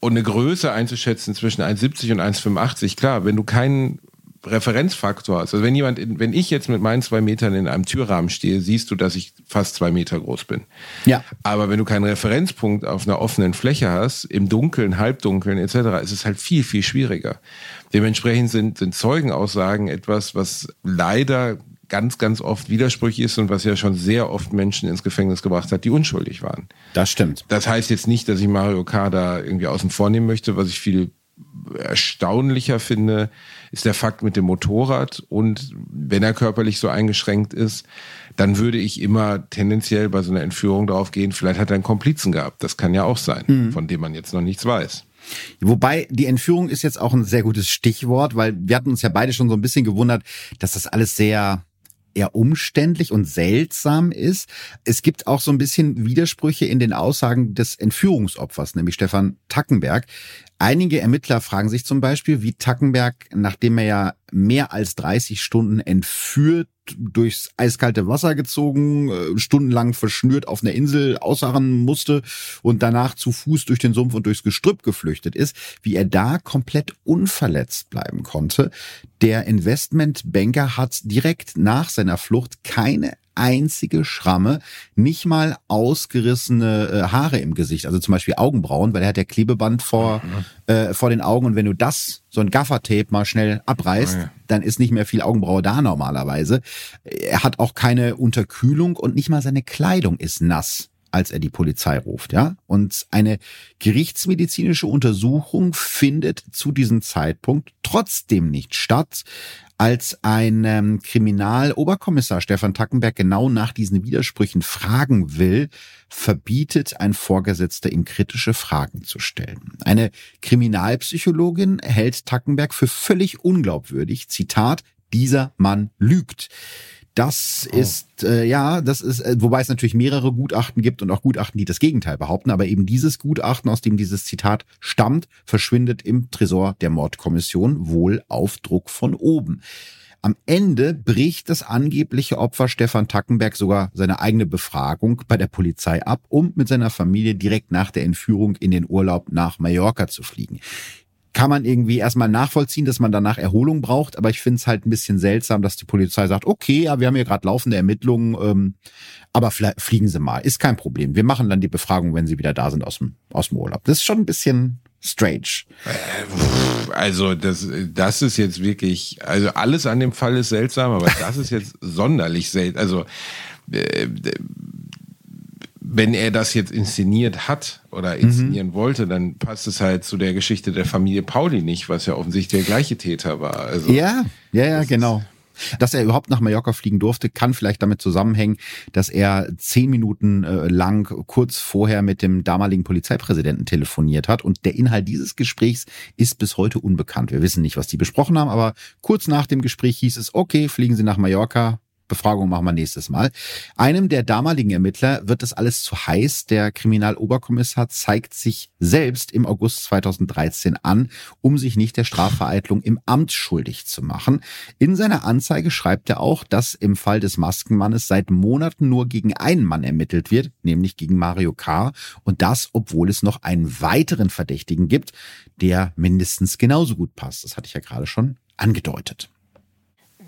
Und eine Größe einzuschätzen zwischen 1,70 und 1,85, klar, wenn du keinen Referenzfaktor hast. Also wenn jemand, in, wenn ich jetzt mit meinen zwei Metern in einem Türrahmen stehe, siehst du, dass ich fast zwei Meter groß bin. Ja. Aber wenn du keinen Referenzpunkt auf einer offenen Fläche hast, im Dunkeln, Halbdunkeln etc., ist es halt viel, viel schwieriger. Dementsprechend sind, sind Zeugenaussagen etwas, was leider ganz, ganz oft widersprüchlich ist und was ja schon sehr oft Menschen ins Gefängnis gebracht hat, die unschuldig waren. Das stimmt. Das heißt jetzt nicht, dass ich Mario K. da irgendwie außen vor nehmen möchte, was ich viel erstaunlicher finde, ist der Fakt mit dem Motorrad. Und wenn er körperlich so eingeschränkt ist, dann würde ich immer tendenziell bei so einer Entführung darauf gehen, vielleicht hat er einen Komplizen gehabt. Das kann ja auch sein, mhm. von dem man jetzt noch nichts weiß. Wobei die Entführung ist jetzt auch ein sehr gutes Stichwort, weil wir hatten uns ja beide schon so ein bisschen gewundert, dass das alles sehr eher umständlich und seltsam ist. Es gibt auch so ein bisschen Widersprüche in den Aussagen des Entführungsopfers, nämlich Stefan Tackenberg. Einige Ermittler fragen sich zum Beispiel, wie Tackenberg, nachdem er ja mehr als 30 Stunden entführt, durchs eiskalte Wasser gezogen, äh, stundenlang verschnürt auf einer Insel ausharren musste und danach zu Fuß durch den Sumpf und durchs Gestrüpp geflüchtet ist, wie er da komplett unverletzt bleiben konnte. Der Investmentbanker hat direkt nach seiner Flucht keine einzige Schramme, nicht mal ausgerissene äh, Haare im Gesicht, also zum Beispiel Augenbrauen, weil er hat ja Klebeband vor, mhm. äh, vor den Augen und wenn du das, so ein Gaffertape mal schnell abreißt, ja. dann ist nicht mehr viel Augenbraue da normalerweise. Er hat auch keine Unterkühlung und nicht mal seine Kleidung ist nass als er die Polizei ruft, ja. Und eine gerichtsmedizinische Untersuchung findet zu diesem Zeitpunkt trotzdem nicht statt, als ein ähm, Kriminaloberkommissar Stefan Tackenberg genau nach diesen Widersprüchen fragen will, verbietet ein Vorgesetzter ihm kritische Fragen zu stellen. Eine Kriminalpsychologin hält Tackenberg für völlig unglaubwürdig. Zitat, dieser Mann lügt. Das oh. ist, äh, ja, das ist, äh, wobei es natürlich mehrere Gutachten gibt und auch Gutachten, die das Gegenteil behaupten, aber eben dieses Gutachten, aus dem dieses Zitat stammt, verschwindet im Tresor der Mordkommission wohl auf Druck von oben. Am Ende bricht das angebliche Opfer Stefan Tackenberg sogar seine eigene Befragung bei der Polizei ab, um mit seiner Familie direkt nach der Entführung in den Urlaub nach Mallorca zu fliegen kann man irgendwie erstmal nachvollziehen, dass man danach Erholung braucht, aber ich finde es halt ein bisschen seltsam, dass die Polizei sagt, okay, ja, wir haben hier gerade laufende Ermittlungen, ähm, aber fliegen Sie mal, ist kein Problem. Wir machen dann die Befragung, wenn Sie wieder da sind aus dem, aus dem Urlaub. Das ist schon ein bisschen strange. Äh, also das, das ist jetzt wirklich, also alles an dem Fall ist seltsam, aber das ist jetzt *laughs* sonderlich seltsam. Also äh, wenn er das jetzt inszeniert hat oder inszenieren mhm. wollte, dann passt es halt zu der Geschichte der Familie Pauli nicht, was ja offensichtlich der gleiche Täter war. Also, ja, ja, ja, genau. Dass er überhaupt nach Mallorca fliegen durfte, kann vielleicht damit zusammenhängen, dass er zehn Minuten äh, lang kurz vorher mit dem damaligen Polizeipräsidenten telefoniert hat. Und der Inhalt dieses Gesprächs ist bis heute unbekannt. Wir wissen nicht, was die besprochen haben, aber kurz nach dem Gespräch hieß es, okay, fliegen Sie nach Mallorca, Befragung machen wir nächstes Mal. Einem der damaligen Ermittler wird das alles zu heiß. Der Kriminaloberkommissar zeigt sich selbst im August 2013 an, um sich nicht der Strafvereitlung im Amt schuldig zu machen. In seiner Anzeige schreibt er auch, dass im Fall des Maskenmannes seit Monaten nur gegen einen Mann ermittelt wird, nämlich gegen Mario K. Und das, obwohl es noch einen weiteren Verdächtigen gibt, der mindestens genauso gut passt. Das hatte ich ja gerade schon angedeutet.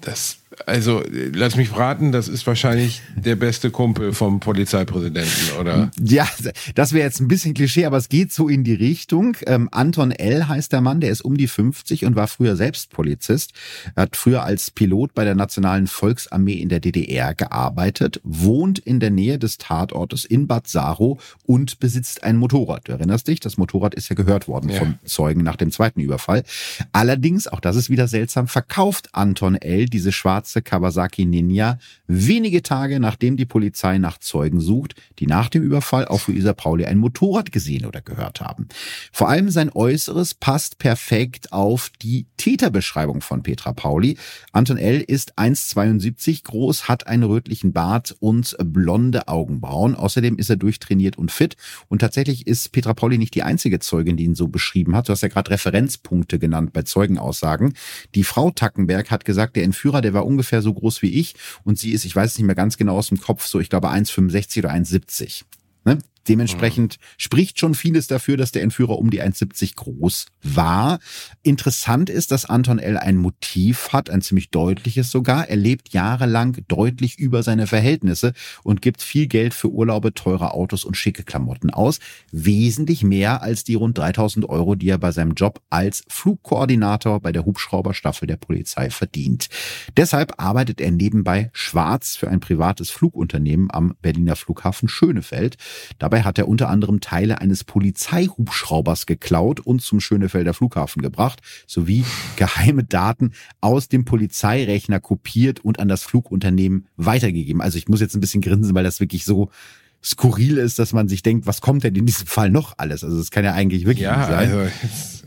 Das also, lass mich raten, das ist wahrscheinlich der beste Kumpel vom Polizeipräsidenten, oder? Ja, das wäre jetzt ein bisschen Klischee, aber es geht so in die Richtung. Ähm, Anton L. heißt der Mann, der ist um die 50 und war früher selbst Polizist. Er hat früher als Pilot bei der Nationalen Volksarmee in der DDR gearbeitet, wohnt in der Nähe des Tatortes in Bad Saro und besitzt ein Motorrad. Du erinnerst dich, das Motorrad ist ja gehört worden ja. vom Zeugen nach dem zweiten Überfall. Allerdings, auch das ist wieder seltsam, verkauft Anton L. diese schwarze schwarze Kawasaki Ninja wenige Tage nachdem die Polizei nach Zeugen sucht, die nach dem Überfall auf Luisa Pauli ein Motorrad gesehen oder gehört haben. Vor allem sein Äußeres passt perfekt auf die Täterbeschreibung von Petra Pauli. Anton L. ist 1,72 groß, hat einen rötlichen Bart und blonde Augenbrauen. Außerdem ist er durchtrainiert und fit. Und tatsächlich ist Petra Pauli nicht die einzige Zeugin, die ihn so beschrieben hat. Du hast ja gerade Referenzpunkte genannt bei Zeugenaussagen. Die Frau Tackenberg hat gesagt, der Entführer, der war ungefähr so groß wie ich und sie ist, ich weiß es nicht mehr ganz genau aus dem Kopf, so ich glaube 1,65 oder 1,70. Ne? Dementsprechend mhm. spricht schon vieles dafür, dass der Entführer um die 1,70 groß war. Interessant ist, dass Anton L. ein Motiv hat, ein ziemlich deutliches sogar. Er lebt jahrelang deutlich über seine Verhältnisse und gibt viel Geld für Urlaube, teure Autos und schicke Klamotten aus. Wesentlich mehr als die rund 3000 Euro, die er bei seinem Job als Flugkoordinator bei der Hubschrauberstaffel der Polizei verdient. Deshalb arbeitet er nebenbei schwarz für ein privates Flugunternehmen am Berliner Flughafen Schönefeld. Dabei Dabei hat er unter anderem Teile eines Polizeihubschraubers geklaut und zum Schönefelder Flughafen gebracht, sowie geheime Daten aus dem Polizeirechner kopiert und an das Flugunternehmen weitergegeben. Also ich muss jetzt ein bisschen grinsen, weil das wirklich so skurril ist, dass man sich denkt, was kommt denn in diesem Fall noch alles? Also es kann ja eigentlich wirklich ja, sein. Also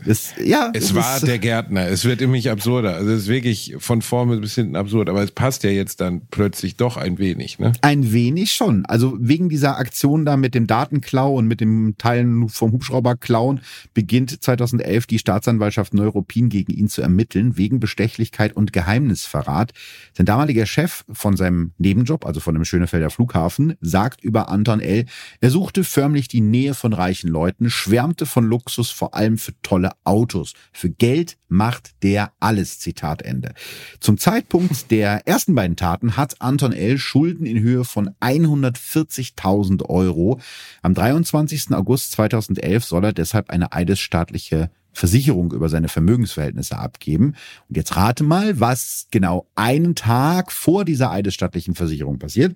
es, ja, es, es war der Gärtner. Es wird immer absurder. Also es ist wirklich von vorne bis hinten absurd. Aber es passt ja jetzt dann plötzlich doch ein wenig, ne? Ein wenig schon. Also wegen dieser Aktion da mit dem Datenklau und mit dem Teilen vom Hubschrauber klauen beginnt 2011 die Staatsanwaltschaft Neuruppin gegen ihn zu ermitteln wegen Bestechlichkeit und Geheimnisverrat. Sein damaliger Chef von seinem Nebenjob, also von dem Schönefelder Flughafen, sagt über Anton L., er suchte förmlich die Nähe von reichen Leuten, schwärmte von Luxus, vor allem für tolle Autos. Für Geld macht der alles. Zitat Ende. Zum Zeitpunkt *laughs* der ersten beiden Taten hat Anton L. Schulden in Höhe von 140.000 Euro. Am 23. August 2011 soll er deshalb eine eidesstaatliche Versicherung über seine Vermögensverhältnisse abgeben. Und jetzt rate mal, was genau einen Tag vor dieser eidesstattlichen Versicherung passiert.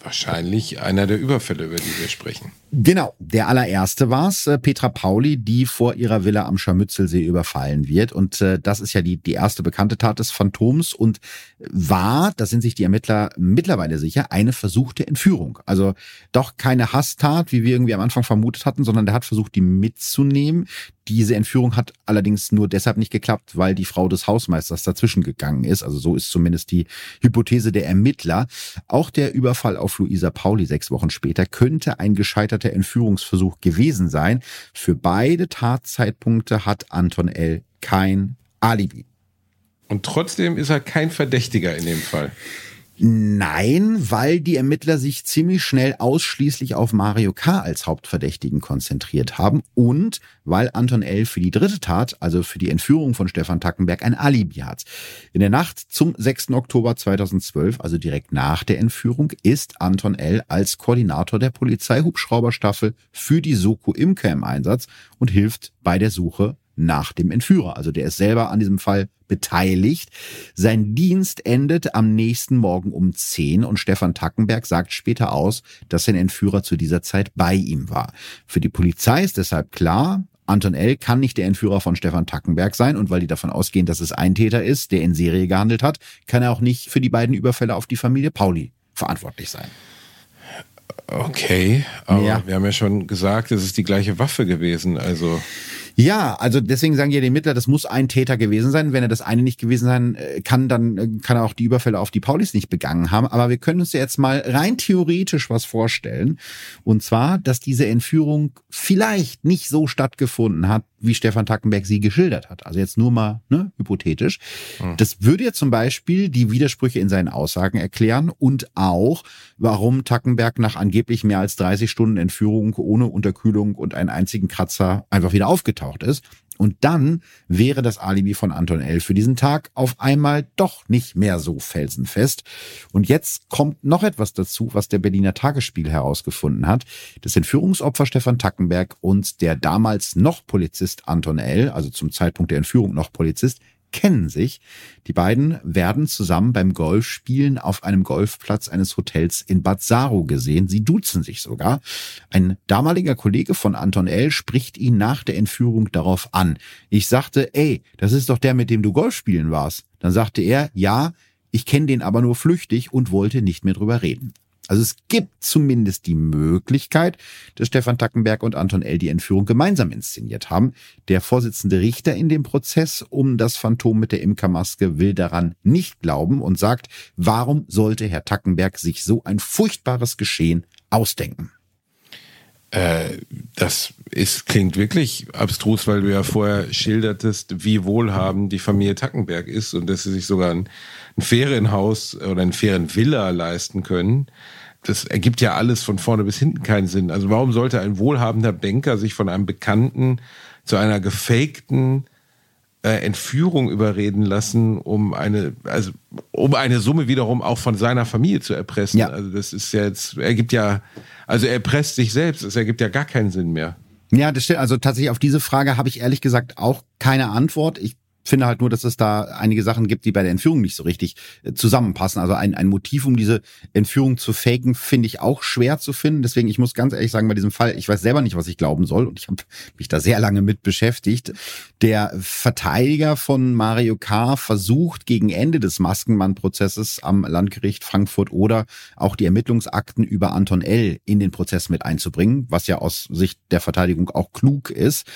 Wahrscheinlich einer der Überfälle, über die wir sprechen. Genau, der allererste war's, äh, Petra Pauli, die vor ihrer Villa am Scharmützelsee überfallen wird. Und äh, das ist ja die, die erste bekannte Tat des Phantoms und war, da sind sich die Ermittler mittlerweile sicher, eine versuchte Entführung. Also doch keine Hasstat, wie wir irgendwie am Anfang vermutet hatten, sondern der hat versucht, die mitzunehmen. Diese Entführung hat allerdings nur deshalb nicht geklappt, weil die Frau des Hausmeisters dazwischen gegangen ist. Also so ist zumindest die Hypothese der Ermittler. Auch der Überfall auf Luisa Pauli sechs Wochen später könnte ein gescheiterter Entführungsversuch gewesen sein. Für beide Tatzeitpunkte hat Anton L. kein Alibi. Und trotzdem ist er kein Verdächtiger in dem Fall. Nein, weil die Ermittler sich ziemlich schnell ausschließlich auf Mario K. als Hauptverdächtigen konzentriert haben und weil Anton L. für die dritte Tat, also für die Entführung von Stefan Tackenberg, ein Alibi hat. In der Nacht zum 6. Oktober 2012, also direkt nach der Entführung, ist Anton L. als Koordinator der Polizeihubschrauberstaffel für die Soko Imker im Einsatz und hilft bei der Suche nach dem Entführer. Also der ist selber an diesem Fall beteiligt. Sein Dienst endet am nächsten Morgen um 10 und Stefan Tackenberg sagt später aus, dass sein Entführer zu dieser Zeit bei ihm war. Für die Polizei ist deshalb klar, Anton L. kann nicht der Entführer von Stefan Tackenberg sein und weil die davon ausgehen, dass es ein Täter ist, der in Serie gehandelt hat, kann er auch nicht für die beiden Überfälle auf die Familie Pauli verantwortlich sein. Okay, aber ja. wir haben ja schon gesagt, es ist die gleiche Waffe gewesen, also. Ja, also deswegen sagen ja die Mittler, das muss ein Täter gewesen sein. Wenn er das eine nicht gewesen sein äh, kann, dann äh, kann er auch die Überfälle auf die Paulis nicht begangen haben. Aber wir können uns jetzt mal rein theoretisch was vorstellen. Und zwar, dass diese Entführung vielleicht nicht so stattgefunden hat, wie Stefan Tackenberg sie geschildert hat. Also jetzt nur mal ne, hypothetisch. Hm. Das würde ja zum Beispiel die Widersprüche in seinen Aussagen erklären und auch, warum Tackenberg nach angeblich mehr als 30 Stunden Entführung ohne Unterkühlung und einen einzigen Kratzer einfach wieder aufgetaucht ist. Und dann wäre das Alibi von Anton L. für diesen Tag auf einmal doch nicht mehr so felsenfest. Und jetzt kommt noch etwas dazu, was der Berliner Tagesspiegel herausgefunden hat. Das Entführungsopfer Stefan Tackenberg und der damals noch Polizist Anton L., also zum Zeitpunkt der Entführung noch Polizist, kennen sich. Die beiden werden zusammen beim Golfspielen auf einem Golfplatz eines Hotels in Bad gesehen. Sie duzen sich sogar. Ein damaliger Kollege von Anton L. spricht ihn nach der Entführung darauf an. Ich sagte, ey, das ist doch der, mit dem du Golf spielen warst. Dann sagte er, ja, ich kenne den aber nur flüchtig und wollte nicht mehr drüber reden. Also es gibt zumindest die Möglichkeit, dass Stefan Tackenberg und Anton L. die Entführung gemeinsam inszeniert haben. Der Vorsitzende Richter in dem Prozess um das Phantom mit der Imkermaske will daran nicht glauben und sagt, warum sollte Herr Tackenberg sich so ein furchtbares Geschehen ausdenken? Äh, das ist, klingt wirklich abstrus, weil du ja vorher schildertest, wie wohlhabend die Familie Tackenberg ist und dass sie sich sogar ein, ein Ferienhaus oder ein Ferienvilla leisten können das ergibt ja alles von vorne bis hinten keinen Sinn. Also warum sollte ein wohlhabender Banker sich von einem Bekannten zu einer gefakten äh, Entführung überreden lassen, um eine, also um eine Summe wiederum auch von seiner Familie zu erpressen. Ja. Also das ist ja jetzt, ergibt ja, also er erpresst sich selbst, es ergibt ja gar keinen Sinn mehr. Ja, das stimmt. Also tatsächlich auf diese Frage habe ich ehrlich gesagt auch keine Antwort. Ich finde halt nur, dass es da einige Sachen gibt, die bei der Entführung nicht so richtig äh, zusammenpassen. Also ein, ein Motiv, um diese Entführung zu faken, finde ich auch schwer zu finden. Deswegen, ich muss ganz ehrlich sagen, bei diesem Fall, ich weiß selber nicht, was ich glauben soll und ich habe mich da sehr lange mit beschäftigt. Der Verteidiger von Mario K. versucht gegen Ende des Maskenmann-Prozesses am Landgericht Frankfurt oder auch die Ermittlungsakten über Anton L. in den Prozess mit einzubringen, was ja aus Sicht der Verteidigung auch klug ist.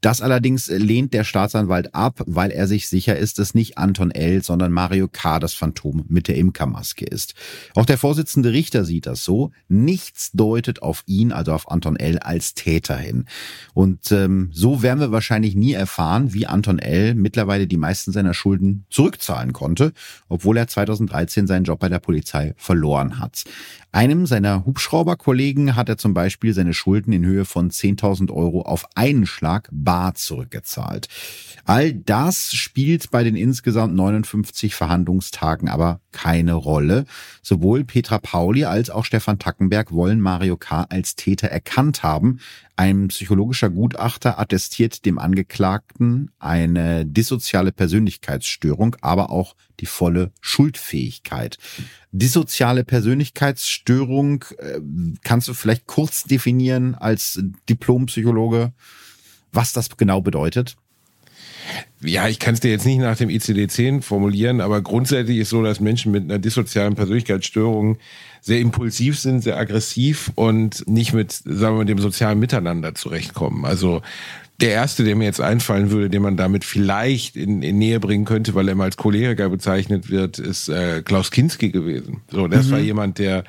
Das allerdings lehnt der Staatsanwalt ab, weil er sich sicher ist, dass nicht Anton L., sondern Mario K. das Phantom mit der Imkermaske ist. Auch der Vorsitzende Richter sieht das so. Nichts deutet auf ihn, also auf Anton L., als Täter hin. Und ähm, so werden wir wahrscheinlich nie erfahren, wie Anton L. mittlerweile die meisten seiner Schulden zurückzahlen konnte, obwohl er 2013 seinen Job bei der Polizei verloren hat. Einem seiner Hubschrauberkollegen hat er zum Beispiel seine Schulden in Höhe von 10.000 Euro auf einen Schlag bar zurückgezahlt. All das spielt bei den insgesamt 59 Verhandlungstagen aber keine Rolle. Sowohl Petra Pauli als auch Stefan Tackenberg wollen Mario K. als Täter erkannt haben. Ein psychologischer Gutachter attestiert dem Angeklagten eine dissoziale Persönlichkeitsstörung, aber auch die volle Schuldfähigkeit. Dissoziale Persönlichkeitsstörung, äh, kannst du vielleicht kurz definieren als Diplompsychologe, was das genau bedeutet? Ja, ich kann es dir jetzt nicht nach dem ICD-10 formulieren, aber grundsätzlich ist so, dass Menschen mit einer dissozialen Persönlichkeitsstörung sehr impulsiv sind, sehr aggressiv und nicht mit, sagen wir mal, dem sozialen Miteinander zurechtkommen. Also der erste, der mir jetzt einfallen würde, den man damit vielleicht in, in Nähe bringen könnte, weil er mal als Choleriker bezeichnet wird, ist äh, Klaus Kinski gewesen. So, das mhm. war jemand, der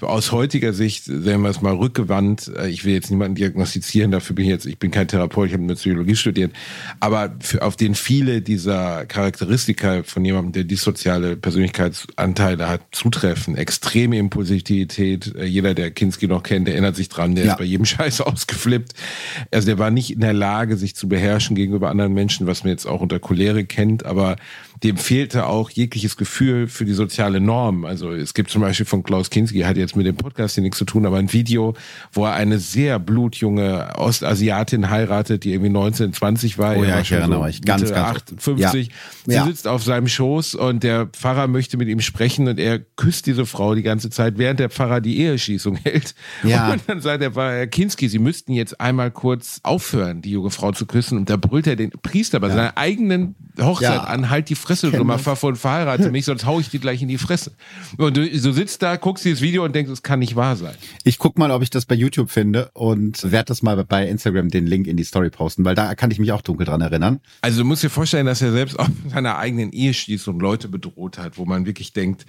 aus heutiger Sicht, sehen wir es mal rückgewandt, äh, ich will jetzt niemanden diagnostizieren, dafür bin ich jetzt, ich bin kein Therapeut, ich habe eine Psychologie studiert, aber für, auf den viele dieser Charakteristika von jemandem, der dissoziale Persönlichkeitsanteile hat, zutreffen. Extreme Impulsivität, äh, jeder, der Kinski noch kennt, der erinnert sich dran, der ja. ist bei jedem *laughs* Scheiß ausgeflippt. Also der war nicht in der Lage, sich zu beherrschen gegenüber anderen Menschen, was man jetzt auch unter Cholere kennt, aber dem fehlte auch jegliches Gefühl für die soziale Norm. Also es gibt zum Beispiel von Klaus Kinski, hat jetzt mit dem Podcast hier nichts zu tun, aber ein Video, wo er eine sehr blutjunge Ostasiatin heiratet, die irgendwie 19, 20 war. Oh ja, ich erinnere so mich. Ganz, ganz. 58. Ja. Sie ja. sitzt auf seinem Schoß und der Pfarrer möchte mit ihm sprechen und er küsst diese Frau die ganze Zeit, während der Pfarrer die Eheschießung hält. Ja. *laughs* Und dann sagt der Pfarrer, Herr Kinski, Sie müssten jetzt einmal kurz aufhören, die junge Frau zu küssen. Und da brüllt er den Priester bei ja. seiner eigenen Hochzeit ja. an, halt die Fresse, du mal und verheirate mich, sonst hau ich die gleich in die Fresse. Und du, du sitzt da, guckst dieses Video und denkst, es kann nicht wahr sein. Ich guck mal, ob ich das bei YouTube finde und werde das mal bei Instagram den Link in die Story posten, weil da kann ich mich auch dunkel dran erinnern. Also du musst dir vorstellen, dass er selbst auch mit seiner eigenen Ehe schließt und Leute bedroht hat, wo man wirklich denkt,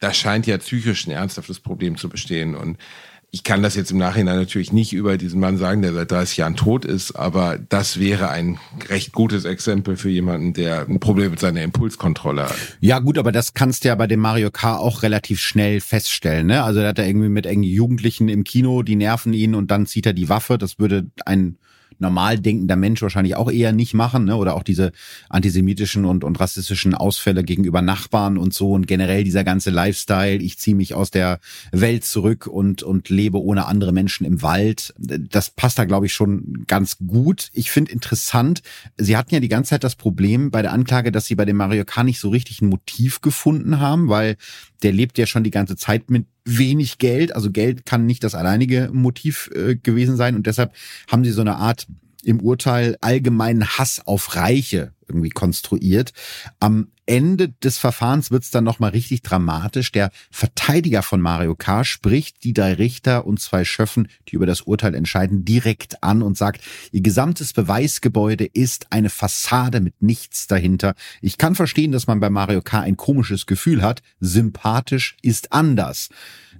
da scheint ja psychisch ein ernsthaftes Problem zu bestehen und ich kann das jetzt im Nachhinein natürlich nicht über diesen Mann sagen, der seit 30 Jahren tot ist, aber das wäre ein recht gutes Exempel für jemanden, der ein Problem mit seiner Impulskontrolle hat. Ja gut, aber das kannst du ja bei dem Mario K. auch relativ schnell feststellen. Ne? Also da hat er irgendwie mit engen Jugendlichen im Kino, die nerven ihn und dann zieht er die Waffe. Das würde ein normal denkender Mensch wahrscheinlich auch eher nicht machen, ne? oder auch diese antisemitischen und, und rassistischen Ausfälle gegenüber Nachbarn und so und generell dieser ganze Lifestyle, ich ziehe mich aus der Welt zurück und, und lebe ohne andere Menschen im Wald, das passt da, glaube ich, schon ganz gut. Ich finde interessant, Sie hatten ja die ganze Zeit das Problem bei der Anklage, dass Sie bei dem Mario K. nicht so richtig ein Motiv gefunden haben, weil der lebt ja schon die ganze Zeit mit wenig Geld. Also Geld kann nicht das alleinige Motiv äh, gewesen sein. Und deshalb haben sie so eine Art im Urteil allgemeinen Hass auf Reiche irgendwie konstruiert. Am Ende des Verfahrens wird's dann nochmal richtig dramatisch. Der Verteidiger von Mario K. spricht die drei Richter und zwei Schöffen, die über das Urteil entscheiden, direkt an und sagt, ihr gesamtes Beweisgebäude ist eine Fassade mit nichts dahinter. Ich kann verstehen, dass man bei Mario K. ein komisches Gefühl hat. Sympathisch ist anders.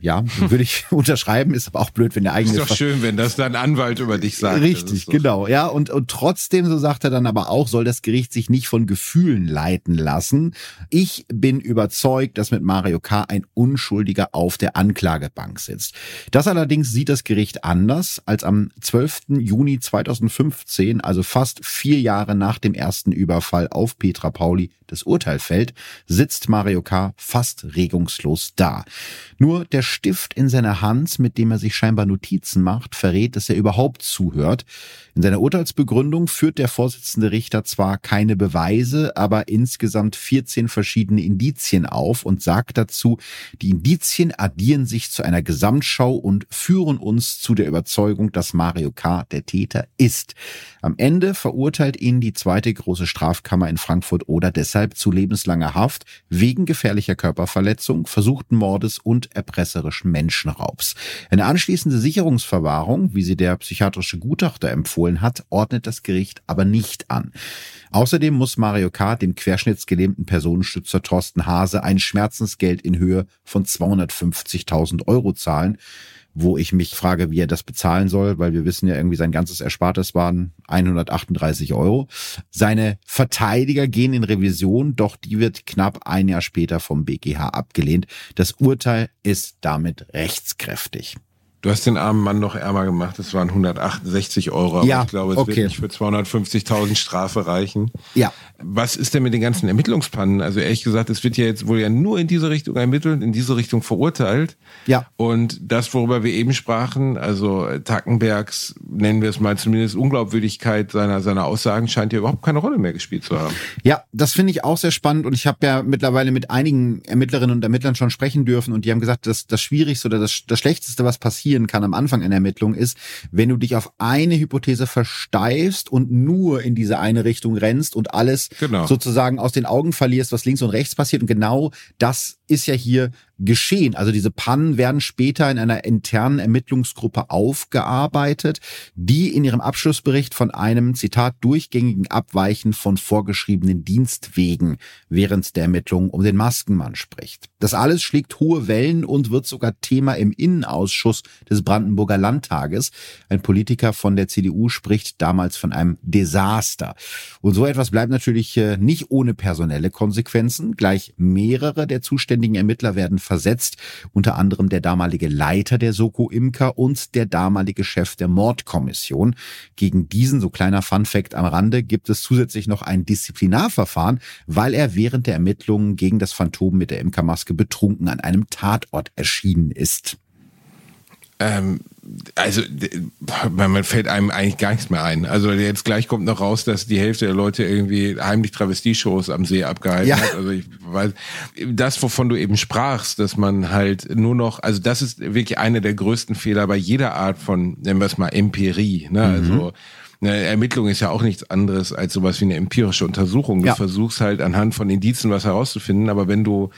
Ja, würde ich *laughs* unterschreiben, ist aber auch blöd, wenn der eigene. Ist doch schön, wenn das dein Anwalt über dich sagt. Richtig, genau. Ja, und, und trotzdem, so sagt er dann aber auch, soll das Gericht sich nicht von Gefühlen leiten lassen. Ich bin überzeugt, dass mit Mario K. ein Unschuldiger auf der Anklagebank sitzt. Das allerdings sieht das Gericht anders, als am 12. Juni 2015, also fast vier Jahre nach dem ersten Überfall auf Petra Pauli, das Urteil fällt, sitzt Mario K. fast regungslos da. Nur der Stift in seiner Hand, mit dem er sich scheinbar Notizen macht, verrät, dass er überhaupt zuhört. In seiner Urteilsbegründung führt der Vorsitzende Richter zwar keine Beweise, aber insgesamt 14 verschiedene Indizien auf und sagt dazu, die Indizien addieren sich zu einer Gesamtschau und führen uns zu der Überzeugung, dass Mario K. der Täter ist. Am Ende verurteilt ihn die zweite große Strafkammer in Frankfurt oder deshalb zu lebenslanger Haft wegen gefährlicher Körperverletzung, versuchten Mordes und erpresserischen Menschenraubs. Eine anschließende Sicherungsverwahrung, wie sie der psychiatrische Gutachter empfohlen hat, ordnet das Gericht aber nicht an. Außerdem muss Mario K. dem querschnittsgelähmten Personenstützer Thorsten Hase ein Schmerzensgeld in Höhe von 250.000 Euro zahlen wo ich mich frage, wie er das bezahlen soll, weil wir wissen ja irgendwie sein ganzes Erspartes waren 138 Euro. Seine Verteidiger gehen in Revision, doch die wird knapp ein Jahr später vom BGH abgelehnt. Das Urteil ist damit rechtskräftig. Du hast den armen Mann noch ärmer gemacht. Das waren 168 Euro. Ja, ich glaube, es okay. wird nicht für 250.000 Strafe reichen. Ja. Was ist denn mit den ganzen Ermittlungspannen? Also ehrlich gesagt, es wird ja jetzt wohl ja nur in diese Richtung ermittelt, in diese Richtung verurteilt. Ja. Und das, worüber wir eben sprachen, also Tackenbergs, nennen wir es mal zumindest Unglaubwürdigkeit seiner, seiner Aussagen, scheint ja überhaupt keine Rolle mehr gespielt zu haben. Ja, das finde ich auch sehr spannend und ich habe ja mittlerweile mit einigen Ermittlerinnen und Ermittlern schon sprechen dürfen und die haben gesagt, dass das Schwierigste oder das, das Schlechteste, was passieren kann am Anfang einer Ermittlung ist, wenn du dich auf eine Hypothese versteifst und nur in diese eine Richtung rennst und alles Genau. sozusagen aus den Augen verlierst, was links und rechts passiert und genau das ist ja hier geschehen. Also diese Pannen werden später in einer internen Ermittlungsgruppe aufgearbeitet, die in ihrem Abschlussbericht von einem, Zitat, durchgängigen Abweichen von vorgeschriebenen Dienstwegen während der Ermittlungen um den Maskenmann spricht. Das alles schlägt hohe Wellen und wird sogar Thema im Innenausschuss des Brandenburger Landtages. Ein Politiker von der CDU spricht damals von einem Desaster. Und so etwas bleibt natürlich äh, nicht ohne personelle Konsequenzen. Gleich mehrere der zuständigen Ermittler werden versetzt, unter anderem der damalige Leiter der Soko Imker und der damalige Chef der Mordkommission. Gegen diesen, so kleiner Funfact am Rande, gibt es zusätzlich noch ein Disziplinarverfahren, weil er während der Ermittlungen gegen das Phantom mit der Imkermaske betrunken an einem Tatort erschienen ist. Ähm, also man fällt einem eigentlich gar nichts mehr ein. Also jetzt gleich kommt noch raus, dass die Hälfte der Leute irgendwie heimlich Travestie-Shows am See abgehalten Ja. hat. Also ich weiß, das, wovon du eben sprachst, dass man halt nur noch, also das ist wirklich einer der größten Fehler bei jeder Art von, nennen wir es mal, Empirie. Ne? Also eine Ermittlung ist ja auch nichts anderes als sowas wie eine empirische Untersuchung. Du Ja. versuchst halt anhand von Indizien was herauszufinden, aber wenn du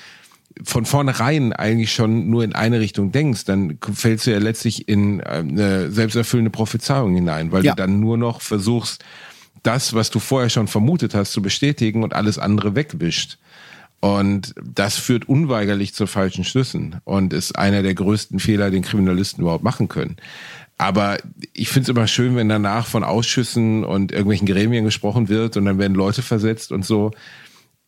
von vornherein eigentlich schon nur in eine Richtung denkst, dann fällst du ja letztlich in äh, eine selbsterfüllende Prophezeiung hinein, weil Ja. du dann nur noch versuchst, das, was du vorher schon vermutet hast, zu bestätigen und alles andere wegwischt. Und das führt unweigerlich zu falschen Schlüssen und ist einer der größten Fehler, den Kriminalisten überhaupt machen können. Aber ich finde es immer schön, wenn danach von Ausschüssen und irgendwelchen Gremien gesprochen wird und dann werden Leute versetzt und so.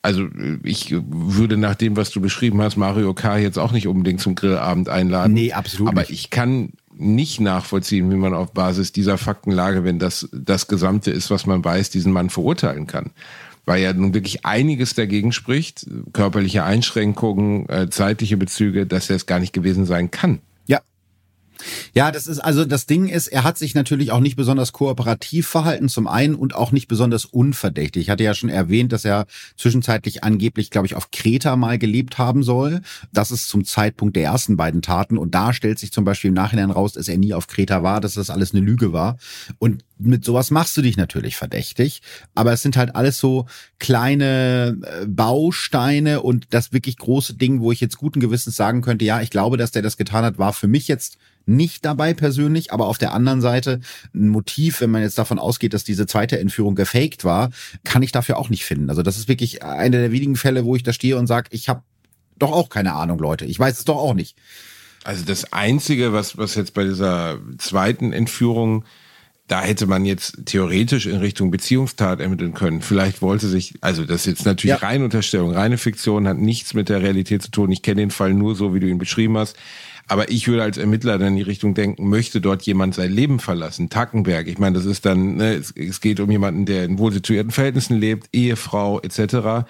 Also ich würde nach dem, was du beschrieben hast, Mario K. jetzt auch nicht unbedingt zum Grillabend einladen. Nee, absolut Aber nicht. ich kann nicht nachvollziehen, wie man auf Basis dieser Faktenlage, wenn das das Gesamte ist, was man weiß, diesen Mann verurteilen kann. Weil ja nun wirklich einiges dagegen spricht, körperliche Einschränkungen, äh, zeitliche Bezüge, dass er es gar nicht gewesen sein kann. Ja. Das ist also das Ding ist, er hat sich natürlich auch nicht besonders kooperativ verhalten zum einen und auch nicht besonders unverdächtig. Ich hatte ja schon erwähnt, dass er zwischenzeitlich angeblich, glaube ich, auf Kreta mal gelebt haben soll. Das ist zum Zeitpunkt der ersten beiden Taten und da stellt sich zum Beispiel im Nachhinein raus, dass er nie auf Kreta war, dass das alles eine Lüge war. Und mit sowas machst du dich natürlich verdächtig, aber es sind halt alles so kleine äh, Bausteine und das wirklich große Ding, wo ich jetzt guten Gewissens sagen könnte, ja, ich glaube, dass der das getan hat, war für mich jetzt nicht dabei persönlich, aber auf der anderen Seite ein Motiv, wenn man jetzt davon ausgeht, dass diese zweite Entführung gefaked war, kann ich dafür auch nicht finden. Also das ist wirklich einer der wenigen Fälle, wo ich da stehe und sage, ich habe doch auch keine Ahnung, Leute. Ich weiß es doch auch nicht. Also das Einzige, was, was jetzt bei dieser zweiten Entführung, da hätte man jetzt theoretisch in Richtung Beziehungstat ermitteln können. Vielleicht wollte sich, also das ist jetzt natürlich Ja. reine Unterstellung, reine Fiktion, hat nichts mit der Realität zu tun. Ich kenne den Fall nur so, wie du ihn beschrieben hast. Aber ich würde als Ermittler dann in die Richtung denken, möchte dort jemand sein Leben verlassen? Tackenberg, ich meine, das ist dann, ne, es, es geht um jemanden, der in wohlsituierten Verhältnissen lebt, Ehefrau etc.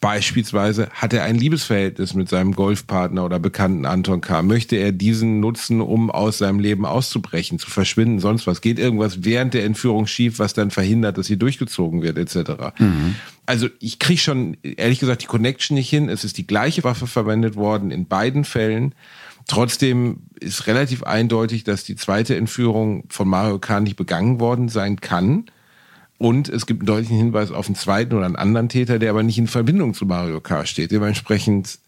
Beispielsweise hat er ein Liebesverhältnis mit seinem Golfpartner oder Bekannten Anton K. Möchte er diesen nutzen, um aus seinem Leben auszubrechen, zu verschwinden, sonst was? Geht irgendwas während der Entführung schief, was dann verhindert, dass sie durchgezogen wird, etc. Also ich kriege schon, ehrlich gesagt, die Connection nicht hin. Es ist die gleiche Waffe verwendet worden in beiden Fällen. Trotzdem ist relativ eindeutig, dass die zweite Entführung von Mario K. nicht begangen worden sein kann. Und es gibt einen deutlichen Hinweis auf einen zweiten oder einen anderen Täter, der aber nicht in Verbindung zu Mario K. steht. Dementsprechend,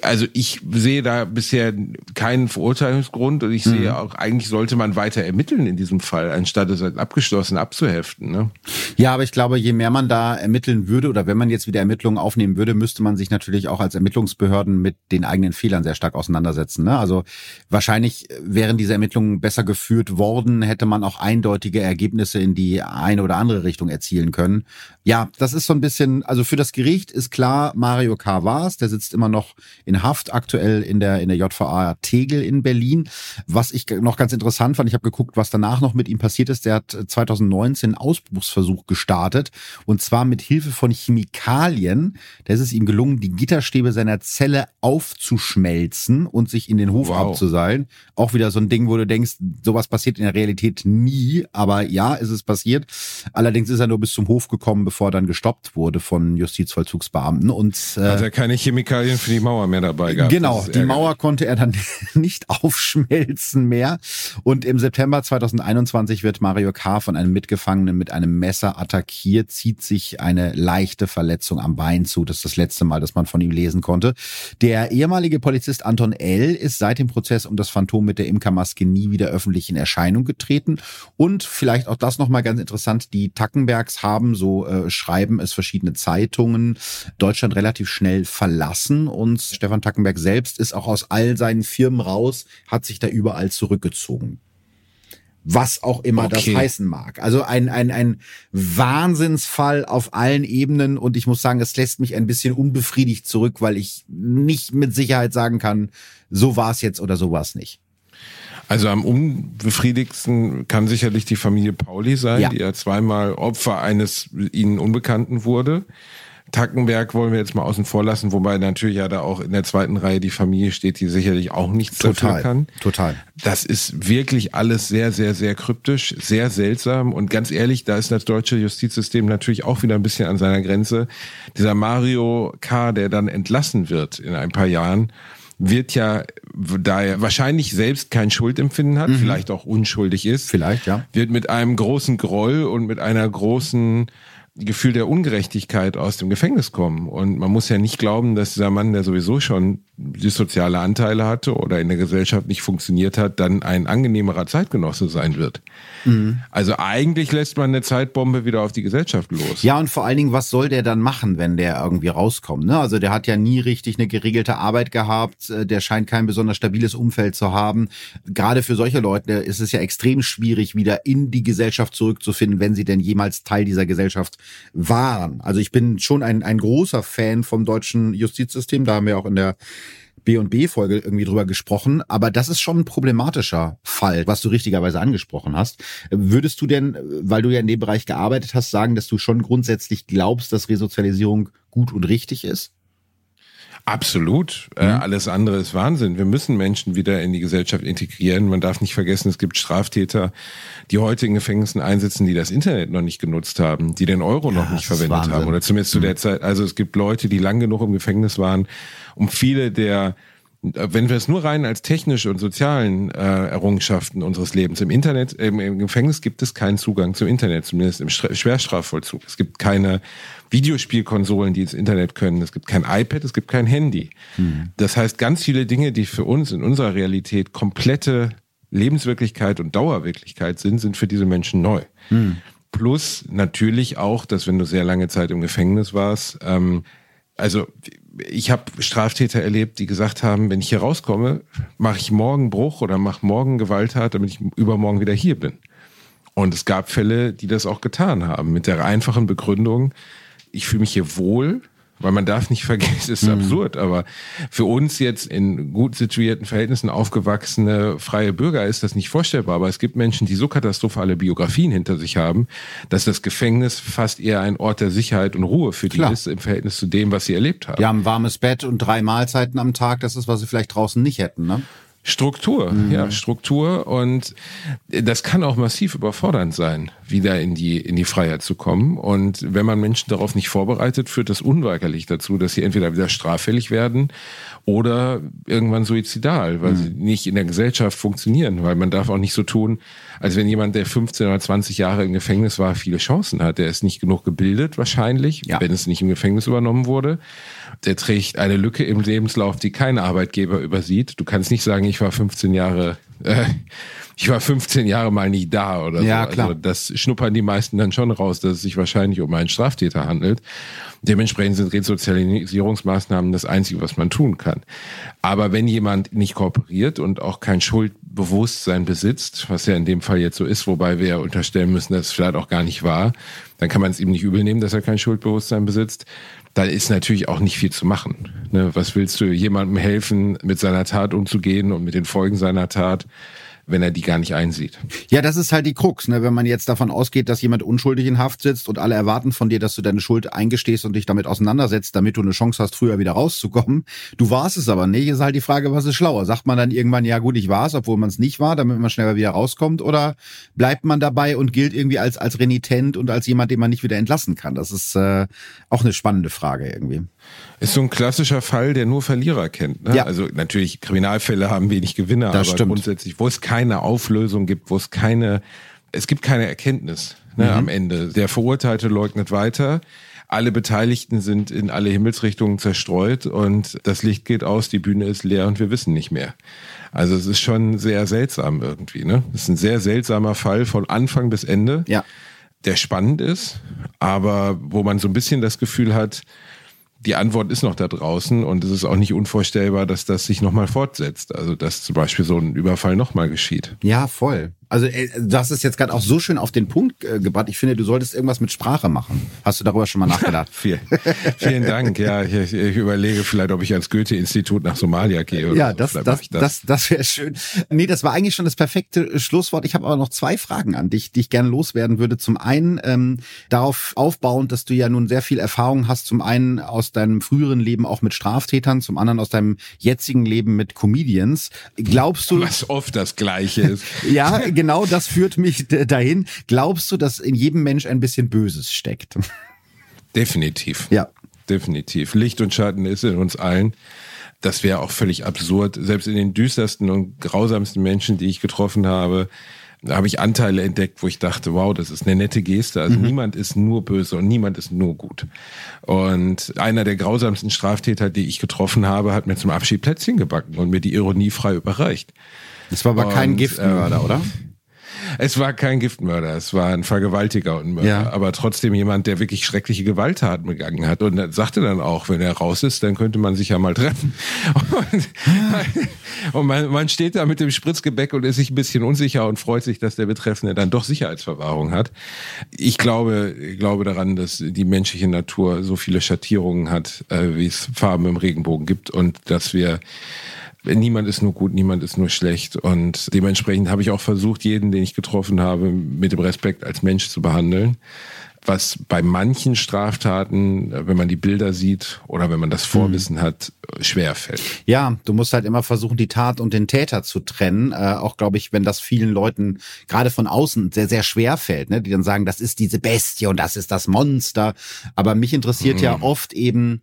also ich sehe da bisher keinen Verurteilungsgrund und ich sehe auch, eigentlich sollte man weiter ermitteln in diesem Fall, anstatt es als abgeschlossen abzuheften. Ne? Ja, aber ich glaube, je mehr man da ermitteln würde oder wenn man jetzt wieder Ermittlungen aufnehmen würde, müsste man sich natürlich auch als Ermittlungsbehörden mit den eigenen Fehlern sehr stark auseinandersetzen. Ne? Also wahrscheinlich wären diese Ermittlungen besser geführt worden, hätte man auch eindeutige Ergebnisse in die eine oder andere Richtung erzielen können. Ja, das ist so ein bisschen, also für das Gericht ist klar, Mario K. war's, der sitzt immer noch in Haft, aktuell in der, in der JVA Tegel in Berlin. Was ich noch ganz interessant fand, ich habe geguckt, was danach noch mit ihm passiert ist. Der hat 2019 einen Ausbruchsversuch gestartet und zwar mit Hilfe von Chemikalien. Da ist es ihm gelungen, die Gitterstäbe seiner Zelle aufzuschmelzen und sich in den Hof wow. abzuseilen. Auch wieder so ein Ding, wo du denkst, sowas passiert in der Realität nie, aber ja, ist es passiert. Allerdings ist er nur bis zum Hof gekommen, bevor er dann gestoppt wurde von Justizvollzugsbeamten. Und, äh, Hat er keine Chemikalien für die Mauer mehr dabei gehabt? Genau, die Mauer konnte er dann *laughs* nicht aufschmelzen mehr. Und im September 2021 wird Mario K. von einem Mitgefangenen mit einem Messer attackiert, zieht sich eine leichte Verletzung am Bein zu. Das ist das letzte Mal, dass man von ihm lesen konnte. Der ehemalige Polizist Anton L. ist seit dem Prozess um das Phantom mit der Imkermaske nie wieder öffentlich in Erscheinung getreten. Und vielleicht auch das nochmal ganz interessant, die Tackenbergs haben, so äh, schreiben es verschiedene Zeitungen, Deutschland relativ schnell verlassen und Stefan Tackenberg selbst ist auch aus all seinen Firmen raus, hat sich da überall zurückgezogen was auch immer okay. das heißen mag. Also ein, ein, ein Wahnsinnsfall auf allen Ebenen und ich muss sagen, es lässt mich ein bisschen unbefriedigt zurück, weil ich nicht mit Sicherheit sagen kann, so war es jetzt oder so war es nicht. Also am unbefriedigsten kann sicherlich die Familie Pauli sein, ja. die ja zweimal Opfer eines ihnen Unbekannten wurde. Tackenberg wollen wir jetzt mal außen vor lassen, wobei natürlich ja da auch in der zweiten Reihe die Familie steht, die sicherlich auch nichts total, dafür kann. Total. Das ist wirklich alles sehr, sehr, sehr kryptisch, sehr seltsam und ganz ehrlich, da ist das deutsche Justizsystem natürlich auch wieder ein bisschen an seiner Grenze. Dieser Mario K., der dann entlassen wird in ein paar Jahren, wird ja, da er wahrscheinlich selbst kein Schuldempfinden hat, mhm. vielleicht auch unschuldig ist, vielleicht ja, wird mit einem großen Groll und mit einer großen Gefühl der Ungerechtigkeit aus dem Gefängnis kommen. Und man muss ja nicht glauben, dass dieser Mann, der sowieso schon soziale Anteile hatte oder in der Gesellschaft nicht funktioniert hat, dann ein angenehmerer Zeitgenosse sein wird. Mhm. Also eigentlich lässt man eine Zeitbombe wieder auf die Gesellschaft los. Ja, und vor allen Dingen, was soll der dann machen, wenn der irgendwie rauskommt? Ne? Also der hat ja nie richtig eine geregelte Arbeit gehabt, äh, der scheint kein besonders stabiles Umfeld zu haben. Gerade für solche Leute ist es ja extrem schwierig, wieder in die Gesellschaft zurückzufinden, wenn sie denn jemals Teil dieser Gesellschaft waren. Also ich bin schon ein, ein großer Fan vom deutschen Justizsystem. Da haben wir auch in der B&B-Folge irgendwie drüber gesprochen, aber das ist schon ein problematischer Fall, was du richtigerweise angesprochen hast. Würdest du denn, weil du ja in dem Bereich gearbeitet hast, sagen, dass du schon grundsätzlich glaubst, dass Resozialisierung gut und richtig ist? Absolut. Äh, mhm. Äh, alles andere ist Wahnsinn. Wir müssen Menschen wieder in die Gesellschaft integrieren. Man darf nicht vergessen, es gibt Straftäter, die heute in Gefängnissen einsitzen, die das Internet noch nicht genutzt haben, die den Euro ja, noch nicht verwendet haben. Oder zumindest mhm. zu der Zeit. Also es gibt Leute, die lang genug im Gefängnis waren, um viele der wenn wir es nur rein als technische und sozialen äh, Errungenschaften unseres Lebens im Internet, im, im Gefängnis gibt es keinen Zugang zum Internet, zumindest im Schwerstrafvollzug. Es gibt keine Videospielkonsolen, die ins Internet können. Es gibt kein iPad, es gibt kein Handy. Mhm. Das heißt, ganz viele Dinge, die für uns in unserer Realität komplette Lebenswirklichkeit und Dauerwirklichkeit sind, sind für diese Menschen neu. Mhm. Plus natürlich auch, dass wenn du sehr lange Zeit im Gefängnis warst, ähm, also ich habe Straftäter erlebt, die gesagt haben, wenn ich hier rauskomme, mache ich morgen Bruch oder mache morgen Gewalttat, damit ich übermorgen wieder hier bin. Und es gab Fälle, die das auch getan haben, mit der einfachen Begründung, ich fühle mich hier wohl, weil man darf nicht vergessen, es ist mhm. absurd, aber für uns jetzt in gut situierten Verhältnissen aufgewachsene freie Bürger ist das nicht vorstellbar. Aber es gibt Menschen, die so katastrophale Biografien hinter sich haben, dass das Gefängnis fast eher ein Ort der Sicherheit und Ruhe für die Klar. ist im Verhältnis zu dem, was sie erlebt haben. Die haben ein warmes Bett und drei Mahlzeiten am Tag. Das ist, was sie vielleicht draußen nicht hätten, ne? Struktur, mhm. ja, Struktur und das kann auch massiv überfordernd sein, wieder in die, in die Freiheit zu kommen. Und wenn man Menschen darauf nicht vorbereitet, führt das unweigerlich dazu, dass sie entweder wieder straffällig werden oder irgendwann suizidal, weil mhm. sie nicht in der Gesellschaft funktionieren, weil man darf auch nicht so tun, als wenn jemand, der 15 oder 20 Jahre im Gefängnis war, viele Chancen hat. Der ist nicht genug gebildet, wahrscheinlich, ja. wenn es nicht im Gefängnis übernommen wurde der trägt eine Lücke im Lebenslauf, die kein Arbeitgeber übersieht. Du kannst nicht sagen, ich war 15 Jahre, äh, ich war 15 Jahre mal nicht da oder ja, so. Klar. Also das schnuppern die meisten dann schon raus, dass es sich wahrscheinlich um einen Straftäter handelt. Dementsprechend sind Resozialisierungsmaßnahmen das Einzige, was man tun kann. Aber wenn jemand nicht kooperiert und auch kein Schuldbewusstsein besitzt, was ja in dem Fall jetzt so ist, wobei wir ja unterstellen müssen, dass es vielleicht auch gar nicht war, dann kann man es ihm nicht übel nehmen, dass er kein Schuldbewusstsein besitzt da ist natürlich auch nicht viel zu machen. Ne? Was willst du jemandem helfen, mit seiner Tat umzugehen und mit den Folgen seiner Tat? Wenn er die gar nicht einsieht. Ja, das ist halt die Krux, ne? wenn man jetzt davon ausgeht, dass jemand unschuldig in Haft sitzt und alle erwarten von dir, dass du deine Schuld eingestehst und dich damit auseinandersetzt, damit du eine Chance hast, früher wieder rauszukommen. Du warst es aber nicht. Ist halt die Frage, was ist schlauer? Sagt man dann irgendwann, ja gut, ich war es, obwohl man es nicht war, damit man schneller wieder rauskommt? Oder bleibt man dabei und gilt irgendwie als, als renitent und als jemand, den man nicht wieder entlassen kann? Das ist äh, auch eine spannende Frage irgendwie. Ist so ein klassischer Fall, der nur Verlierer kennt. Ne? Ja. Also natürlich, Kriminalfälle haben wenig Gewinner, das aber stimmt. grundsätzlich, wo es keine Auflösung gibt, wo es keine, es gibt keine Erkenntnis ne, mhm. am Ende. Der Verurteilte leugnet weiter. Alle Beteiligten sind in alle Himmelsrichtungen zerstreut und das Licht geht aus, die Bühne ist leer und wir wissen nicht mehr. Also es ist schon sehr seltsam irgendwie. Ne? Es ist ein sehr seltsamer Fall von Anfang bis Ende, ja. der spannend ist, aber wo man so ein bisschen das Gefühl hat, die Antwort ist noch da draußen und es ist auch nicht unvorstellbar, dass das sich nochmal fortsetzt. Also dass zum Beispiel so ein Überfall nochmal geschieht. Ja, voll. Also äh, du hast es jetzt gerade auch so schön auf den Punkt äh, gebracht. Ich finde, du solltest irgendwas mit Sprache machen. Hast du darüber schon mal nachgedacht? *laughs* vielen, vielen Dank. Ja, ich, ich, überlege vielleicht, ob ich ans Goethe-Institut nach Somalia gehe. Oder ja, so. das, das, das, das, das wäre schön. Nee, das war eigentlich schon das perfekte Schlusswort. Ich habe aber noch zwei Fragen an dich, die ich gerne loswerden würde. Zum einen ähm, darauf aufbauend, dass du ja nun sehr viel Erfahrung hast. Zum einen aus deinem früheren Leben auch mit Straftätern, zum anderen aus deinem jetzigen Leben mit Comedians. Glaubst du? Was oft das Gleiche ist. ja, genau *laughs* das führt mich dahin. Glaubst du, dass in jedem Mensch ein bisschen Böses steckt? Definitiv. Ja. Definitiv. Licht und Schatten ist in uns allen. Das wäre auch völlig absurd. Selbst in den düstersten und grausamsten Menschen, die ich getroffen habe, da habe ich Anteile entdeckt, wo ich dachte, wow, das ist eine nette Geste. Also mhm. niemand ist nur böse und niemand ist nur gut. Und einer der grausamsten Straftäter, die ich getroffen habe, hat mir zum Abschied Plätzchen gebacken und mir die Ironie frei überreicht. Das war aber und, kein Giftmörder, ähm, oder? Es war kein Giftmörder, es war ein Vergewaltiger und Mörder, ja. aber trotzdem jemand, der wirklich schreckliche Gewalttaten begangen hat. Und er sagte dann auch, wenn er raus ist, dann könnte man sich ja mal treffen. *laughs* Und, und man, man, steht da mit dem Spritzgebäck und ist sich ein bisschen unsicher und freut sich, dass der Betreffende dann doch Sicherheitsverwahrung hat. Ich glaube, ich glaube daran, dass die menschliche Natur so viele Schattierungen hat, äh, wie es Farben im Regenbogen gibt und dass wir niemand ist nur gut, niemand ist nur schlecht. Und dementsprechend habe ich auch versucht, jeden, den ich getroffen habe, mit dem Respekt als Mensch zu behandeln. Was bei manchen Straftaten, wenn man die Bilder sieht oder wenn man das Vorwissen mhm. hat, schwer fällt. Ja, du musst halt immer versuchen, die Tat und den Täter zu trennen. Äh, auch glaube ich, wenn das vielen Leuten gerade von außen sehr, sehr schwer fällt, ne? die dann sagen, das ist diese Bestie und das ist das Monster. Aber mich interessiert mhm. ja oft eben,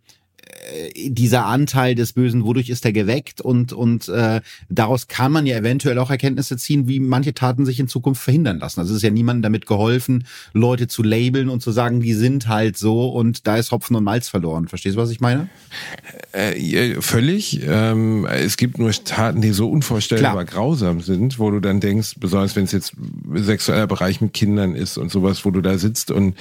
äh, dieser Anteil des Bösen, wodurch ist er geweckt und und äh, daraus kann man ja eventuell auch Erkenntnisse ziehen, wie manche Taten sich in Zukunft verhindern lassen. Also es ist ja niemandem damit geholfen, Leute zu labeln und zu sagen, die sind halt so und da ist Hopfen und Malz verloren. Verstehst du, was ich meine? Äh, völlig. Ähm, es gibt nur Taten, die so unvorstellbar Klar. grausam sind, wo du dann denkst, besonders wenn es jetzt sexueller Bereich mit Kindern ist und sowas, wo du da sitzt und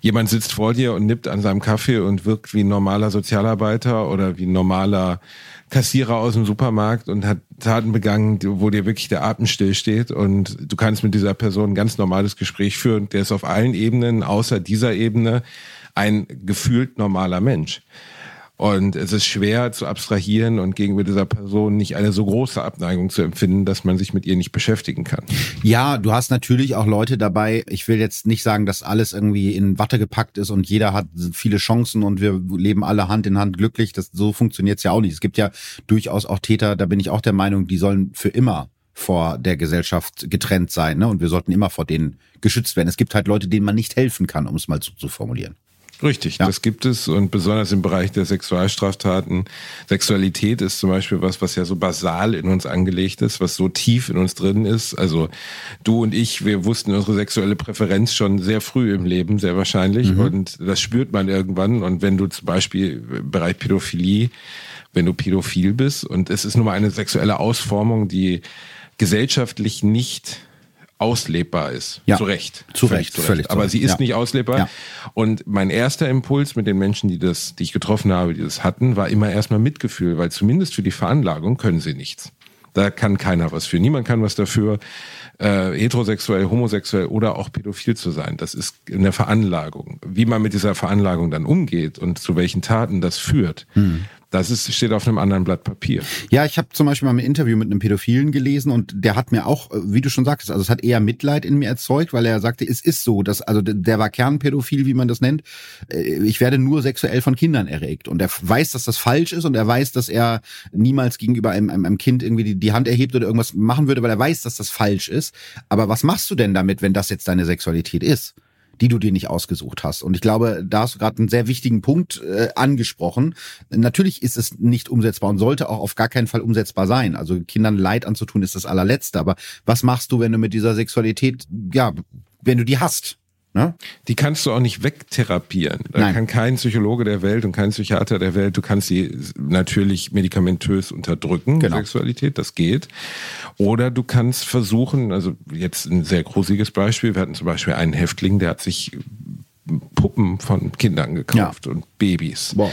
jemand sitzt vor dir und nippt an seinem Kaffee und wirkt wie ein normaler Sozialarbeiter Mitarbeiter oder wie ein normaler Kassierer aus dem Supermarkt und hat Taten begangen, wo dir wirklich der Atem stillsteht und du kannst mit dieser Person ein ganz normales Gespräch führen. Der ist auf allen Ebenen, außer dieser Ebene, ein gefühlt normaler Mensch. Und es ist schwer zu abstrahieren und gegenüber dieser Person nicht eine so große Abneigung zu empfinden, dass man sich mit ihr nicht beschäftigen kann. Ja, du hast natürlich auch Leute dabei. Ich will jetzt nicht sagen, dass alles irgendwie in Watte gepackt ist und jeder hat viele Chancen und wir leben alle Hand in Hand glücklich. Das, so funktioniert's ja auch nicht. Es gibt ja durchaus auch Täter, da bin ich auch der Meinung, die sollen für immer vor der Gesellschaft getrennt sein. Ne? Und wir sollten immer vor denen geschützt werden. Es gibt halt Leute, denen man nicht helfen kann, um es mal so zu formulieren. Richtig, ja. das gibt es und besonders im Bereich der Sexualstraftaten. Sexualität ist zum Beispiel was, was ja so basal in uns angelegt ist, was so tief in uns drin ist. Also du und ich, wir wussten unsere sexuelle Präferenz schon sehr früh im Leben, sehr wahrscheinlich. Mhm. Und das spürt man irgendwann. Und wenn du zum Beispiel im Bereich Pädophilie, wenn du pädophil bist und es ist nun mal eine sexuelle Ausformung, die gesellschaftlich nicht auslebbar ist. Ja. Zu Recht. Zu Recht, zu Recht. Aber sie ist ja. nicht auslebbar. Ja. Und mein erster Impuls mit den Menschen, die das, die ich getroffen habe, die das hatten, war immer erstmal Mitgefühl, weil zumindest für die Veranlagung können sie nichts. Da kann keiner was für. Niemand kann was dafür, äh, heterosexuell, homosexuell oder auch pädophil zu sein. Das ist eine Veranlagung. Wie man mit dieser Veranlagung dann umgeht und zu welchen Taten das führt, hm. Das ist, steht auf einem anderen Blatt Papier. Ja, ich habe zum Beispiel mal ein Interview mit einem Pädophilen gelesen und der hat mir auch, wie du schon sagtest, also es hat eher Mitleid in mir erzeugt, weil er sagte, es ist so, dass, also der war Kernpädophil, wie man das nennt. Äh, ich werde nur sexuell von Kindern erregt und er weiß, dass das falsch ist und er weiß, dass er niemals gegenüber einem, einem, Kind irgendwie die, die Hand erhebt oder irgendwas machen würde, weil er weiß, dass das falsch ist. Aber was machst du denn damit, wenn das jetzt deine Sexualität ist? Die du dir nicht ausgesucht hast. Und ich glaube, da hast du gerade einen sehr wichtigen Punkt äh, angesprochen. Natürlich ist es nicht umsetzbar und sollte auch auf gar keinen Fall umsetzbar sein. Also Kindern Leid anzutun ist das allerletzte. Aber was machst du, wenn du mit dieser Sexualität, ja, wenn du die hast? Ne? Die kannst du auch nicht wegtherapieren. Da Nein. kann kein Psychologe der Welt und kein Psychiater der Welt, du kannst sie natürlich medikamentös unterdrücken, genau. Sexualität, das geht. Oder du kannst versuchen, also jetzt ein sehr grusiges Beispiel, wir hatten zum Beispiel einen Häftling, der hat sich Puppen von Kindern gekauft ja. und Babys. Boah.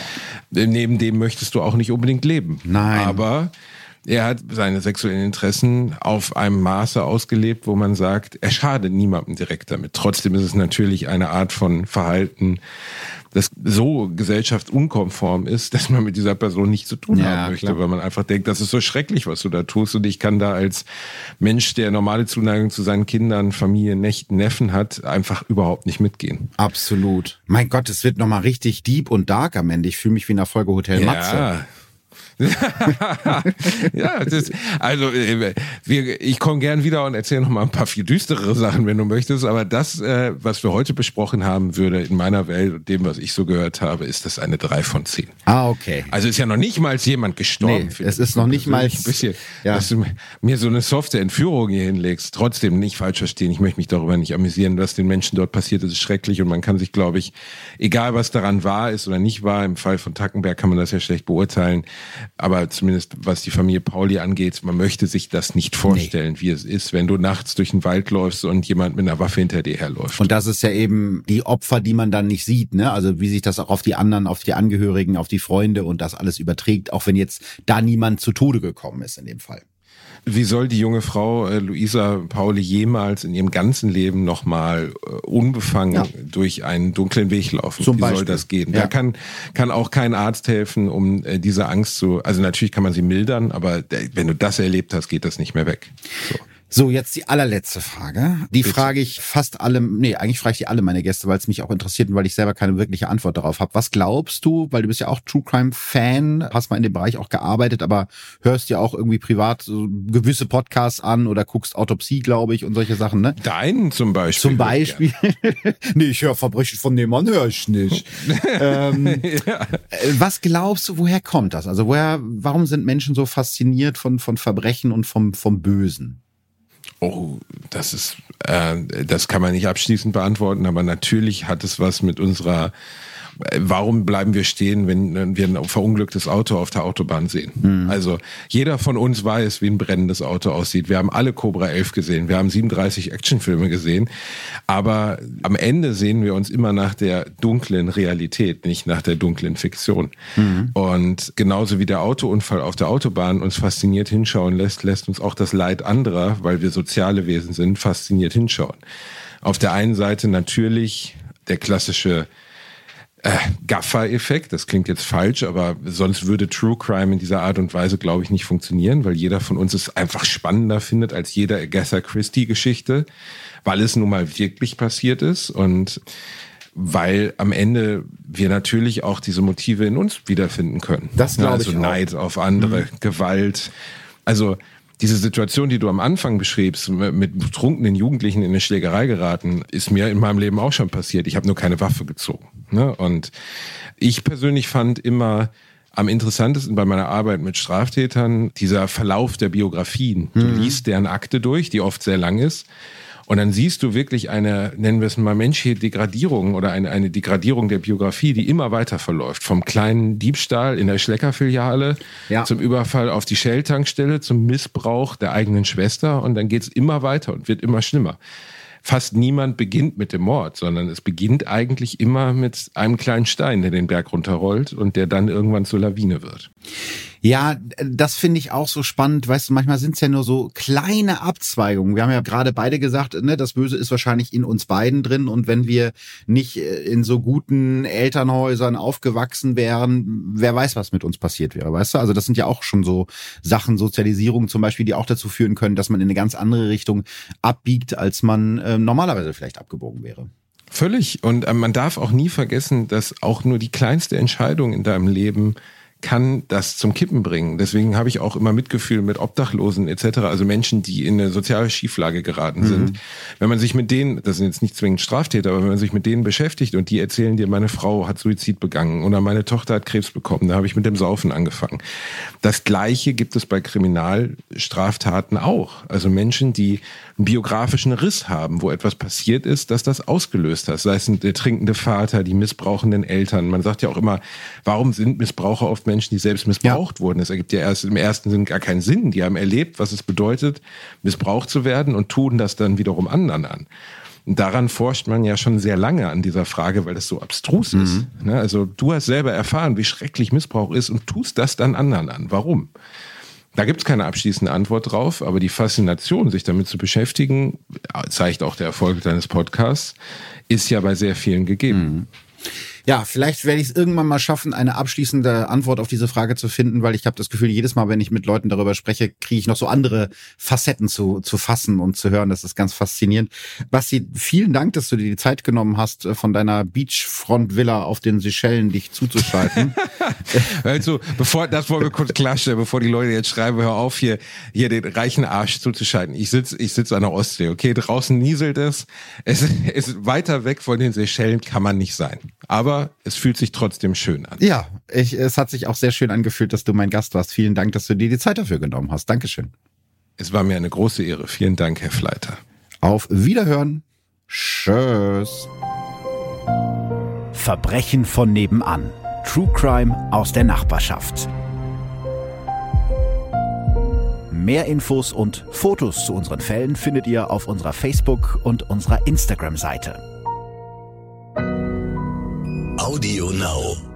Neben dem möchtest du auch nicht unbedingt leben. Nein. Aber er hat seine sexuellen Interessen auf einem Maße ausgelebt, wo man sagt, er schadet niemandem direkt damit. Trotzdem ist es natürlich eine Art von Verhalten, das so gesellschaftsunkonform ist, dass man mit dieser Person nichts zu tun ja, haben möchte, klar. weil man einfach denkt, das ist so schrecklich, was du da tust und ich kann da als Mensch, der normale Zuneigung zu seinen Kindern, Familie, Nächten, Neffen hat, einfach überhaupt nicht mitgehen. Absolut. Mein Gott, es wird nochmal richtig deep und dark am Ende. Ich fühle mich wie in der Folge Hotel Matze. *laughs* Ja. das, also äh, wir, ich komme gern wieder und erzähle noch mal ein paar viel düstere Sachen, wenn du möchtest. Aber das, äh, was wir heute besprochen haben, würde in meiner Welt und dem, was ich so gehört habe, ist das eine 3 von 10. Ah, okay. Also ist ja noch nicht mal jemand gestorben. Nee, es ist noch nicht mal ein bisschen, ja. dass du mir so eine softe Entführung hier hinlegst. Trotzdem nicht falsch verstehen. Ich möchte mich darüber nicht amüsieren, was den Menschen dort passiert ist, ist schrecklich und man kann sich, glaube ich, egal was daran wahr ist oder nicht wahr, im Fall von Tackenberg kann man das ja schlecht beurteilen aber zumindest was die Familie Pauli angeht, man möchte sich das nicht vorstellen, nee. wie es ist, wenn du nachts durch den Wald läufst und jemand mit einer Waffe hinter dir herläuft. Und das ist ja eben die Opfer, die man dann nicht sieht, ne? Also wie sich das auch auf die anderen, auf die Angehörigen, auf die Freunde und das alles überträgt, auch wenn jetzt da niemand zu Tode gekommen ist in dem Fall. Wie soll die junge Frau äh, Luisa Pauli jemals in ihrem ganzen Leben nochmal äh, unbefangen ja. durch einen dunklen Weg laufen? Zum Wie Beispiel. soll das gehen? Ja. Da kann, kann auch kein Arzt helfen, um äh, diese Angst zu, also natürlich kann man sie mildern, aber äh, wenn du das erlebt hast, geht das nicht mehr weg. So. So, jetzt die allerletzte Frage. Die Bitte. frage ich fast alle, nee, eigentlich frage ich die alle meine Gäste, weil es mich auch interessiert und weil ich selber keine wirkliche Antwort darauf habe. Was glaubst du, weil du bist ja auch True Crime Fan, hast mal in dem Bereich auch gearbeitet, aber hörst ja auch irgendwie privat so gewisse Podcasts an oder guckst Autopsie, glaube ich, und solche Sachen, ne? Deinen zum Beispiel. Zum Beispiel. *laughs* nee, ich höre Verbrechen von dem Mann, höre ich nicht. *laughs* ähm, ja. Äh, was glaubst du, woher kommt das? Also woher, warum sind Menschen so fasziniert von, von Verbrechen und vom, vom Bösen? Oh, das ist, äh, das kann man nicht abschließend beantworten, aber natürlich hat es was mit unserer warum bleiben wir stehen, wenn wir ein verunglücktes Auto auf der Autobahn sehen? Mhm. Also jeder von uns weiß, wie ein brennendes Auto aussieht. Wir haben alle Cobra 11 gesehen, wir haben 37 Actionfilme gesehen, aber am Ende sehen wir uns immer nach der dunklen Realität, nicht nach der dunklen Fiktion. Mhm. Und genauso wie der Autounfall auf der Autobahn uns fasziniert hinschauen lässt, lässt uns auch das Leid anderer, weil wir soziale Wesen sind, fasziniert hinschauen. Auf der einen Seite natürlich der klassische äh, Gaffer-Effekt. Das klingt jetzt falsch, aber sonst würde True Crime in dieser Art und Weise, glaube ich, nicht funktionieren, weil jeder von uns es einfach spannender findet als jeder Agatha Christie-Geschichte, weil es nun mal wirklich passiert ist und weil am Ende wir natürlich auch diese Motive in uns wiederfinden können. Das glaube also ich Also Neid auf andere, mhm. Gewalt. Also diese Situation, die du am Anfang beschriebst, mit betrunkenen Jugendlichen in eine Schlägerei geraten, ist mir in meinem Leben auch schon passiert. Ich habe nur keine Waffe gezogen. Ne? Und ich persönlich fand immer am interessantesten bei meiner Arbeit mit Straftätern dieser Verlauf der Biografien. Du mhm. liest deren Akte durch, die oft sehr lang ist. Und dann siehst du wirklich eine, nennen wir es mal, menschliche Degradierung oder eine, eine Degradierung der Biografie, die immer weiter verläuft. Vom kleinen Diebstahl in der Schleckerfiliale ja. zum Überfall auf die Shell-Tankstelle, zum Missbrauch der eigenen Schwester. Und dann geht's immer weiter und wird immer schlimmer fast niemand beginnt mit dem Mord, sondern es beginnt eigentlich immer mit einem kleinen Stein, der den Berg runterrollt und der dann irgendwann zur Lawine wird. Ja, das finde ich auch so spannend. Weißt du, manchmal sind es ja nur so kleine Abzweigungen. Wir haben ja gerade beide gesagt, ne, das Böse ist wahrscheinlich in uns beiden drin. Und wenn wir nicht äh, in so guten Elternhäusern aufgewachsen wären, wer weiß, was mit uns passiert wäre, weißt du? Also das sind ja auch schon so Sachen, Sozialisierung zum Beispiel, die auch dazu führen können, dass man in eine ganz andere Richtung abbiegt, als man äh, normalerweise vielleicht abgebogen wäre. Völlig. Und äh, man darf auch nie vergessen, dass auch nur die kleinste Entscheidung in deinem Leben kann das zum Kippen bringen. Deswegen habe ich auch immer Mitgefühl mit Obdachlosen etc., also Menschen, die in eine soziale Schieflage geraten sind. Mhm. Wenn man sich mit denen, das sind jetzt nicht zwingend Straftäter, aber wenn man sich mit denen beschäftigt und die erzählen dir, meine Frau hat Suizid begangen oder meine Tochter hat Krebs bekommen, da habe ich mit dem Saufen angefangen. Das Gleiche gibt es bei Kriminalstraftaten auch. Also Menschen, die einen biografischen Riss haben, wo etwas passiert ist, dass das ausgelöst hat. Sei es der trinkende Vater, die missbrauchenden Eltern. Man sagt ja auch immer, warum sind Missbraucher oft Menschen, die selbst missbraucht ja. wurden? Das ergibt ja erst im ersten Sinn gar keinen Sinn. Die haben erlebt, was es bedeutet, missbraucht zu werden und tun das dann wiederum anderen an. Und daran forscht man ja schon sehr lange an dieser Frage, weil das so abstrus mhm. ist. Ne? Also du hast selber erfahren, wie schrecklich Missbrauch ist und tust das dann anderen an. Warum? Da gibt es keine abschließende Antwort drauf, aber die Faszination, sich damit zu beschäftigen, zeigt auch der Erfolg deines Podcasts, ist ja bei sehr vielen gegeben. Mhm. Ja, vielleicht werde ich es irgendwann mal schaffen, eine abschließende Antwort auf diese Frage zu finden, weil ich habe das Gefühl, jedes Mal, wenn ich mit Leuten darüber spreche, kriege ich noch so andere Facetten zu, zu fassen und zu hören. Das ist ganz faszinierend. Basti, vielen Dank, dass du dir die Zeit genommen hast, äh, von deiner Beachfront-Villa auf den Seychellen dich zuzuschalten. *laughs* also, bevor, das wollen wir kurz klatschen, bevor die Leute jetzt schreiben, hör auf, hier, hier den reichen Arsch zuzuschalten. Ich sitze ich sitz an der Ostsee, okay? Draußen nieselt es. Es ist weiter weg von den Seychellen kann man nicht sein. Aber es fühlt sich trotzdem schön an. Ja, ich, es hat sich auch sehr schön angefühlt, dass du mein Gast warst. Vielen Dank, dass du dir die Zeit dafür genommen hast. Dankeschön. Es war mir eine große Ehre. Vielen Dank, Herr Fleiter. Auf Wiederhören. Tschüss. Verbrechen von nebenan. True Crime aus der Nachbarschaft. Mehr Infos und Fotos zu unseren Fällen findet ihr auf unserer Facebook- und unserer Instagram-Seite. Audio Now.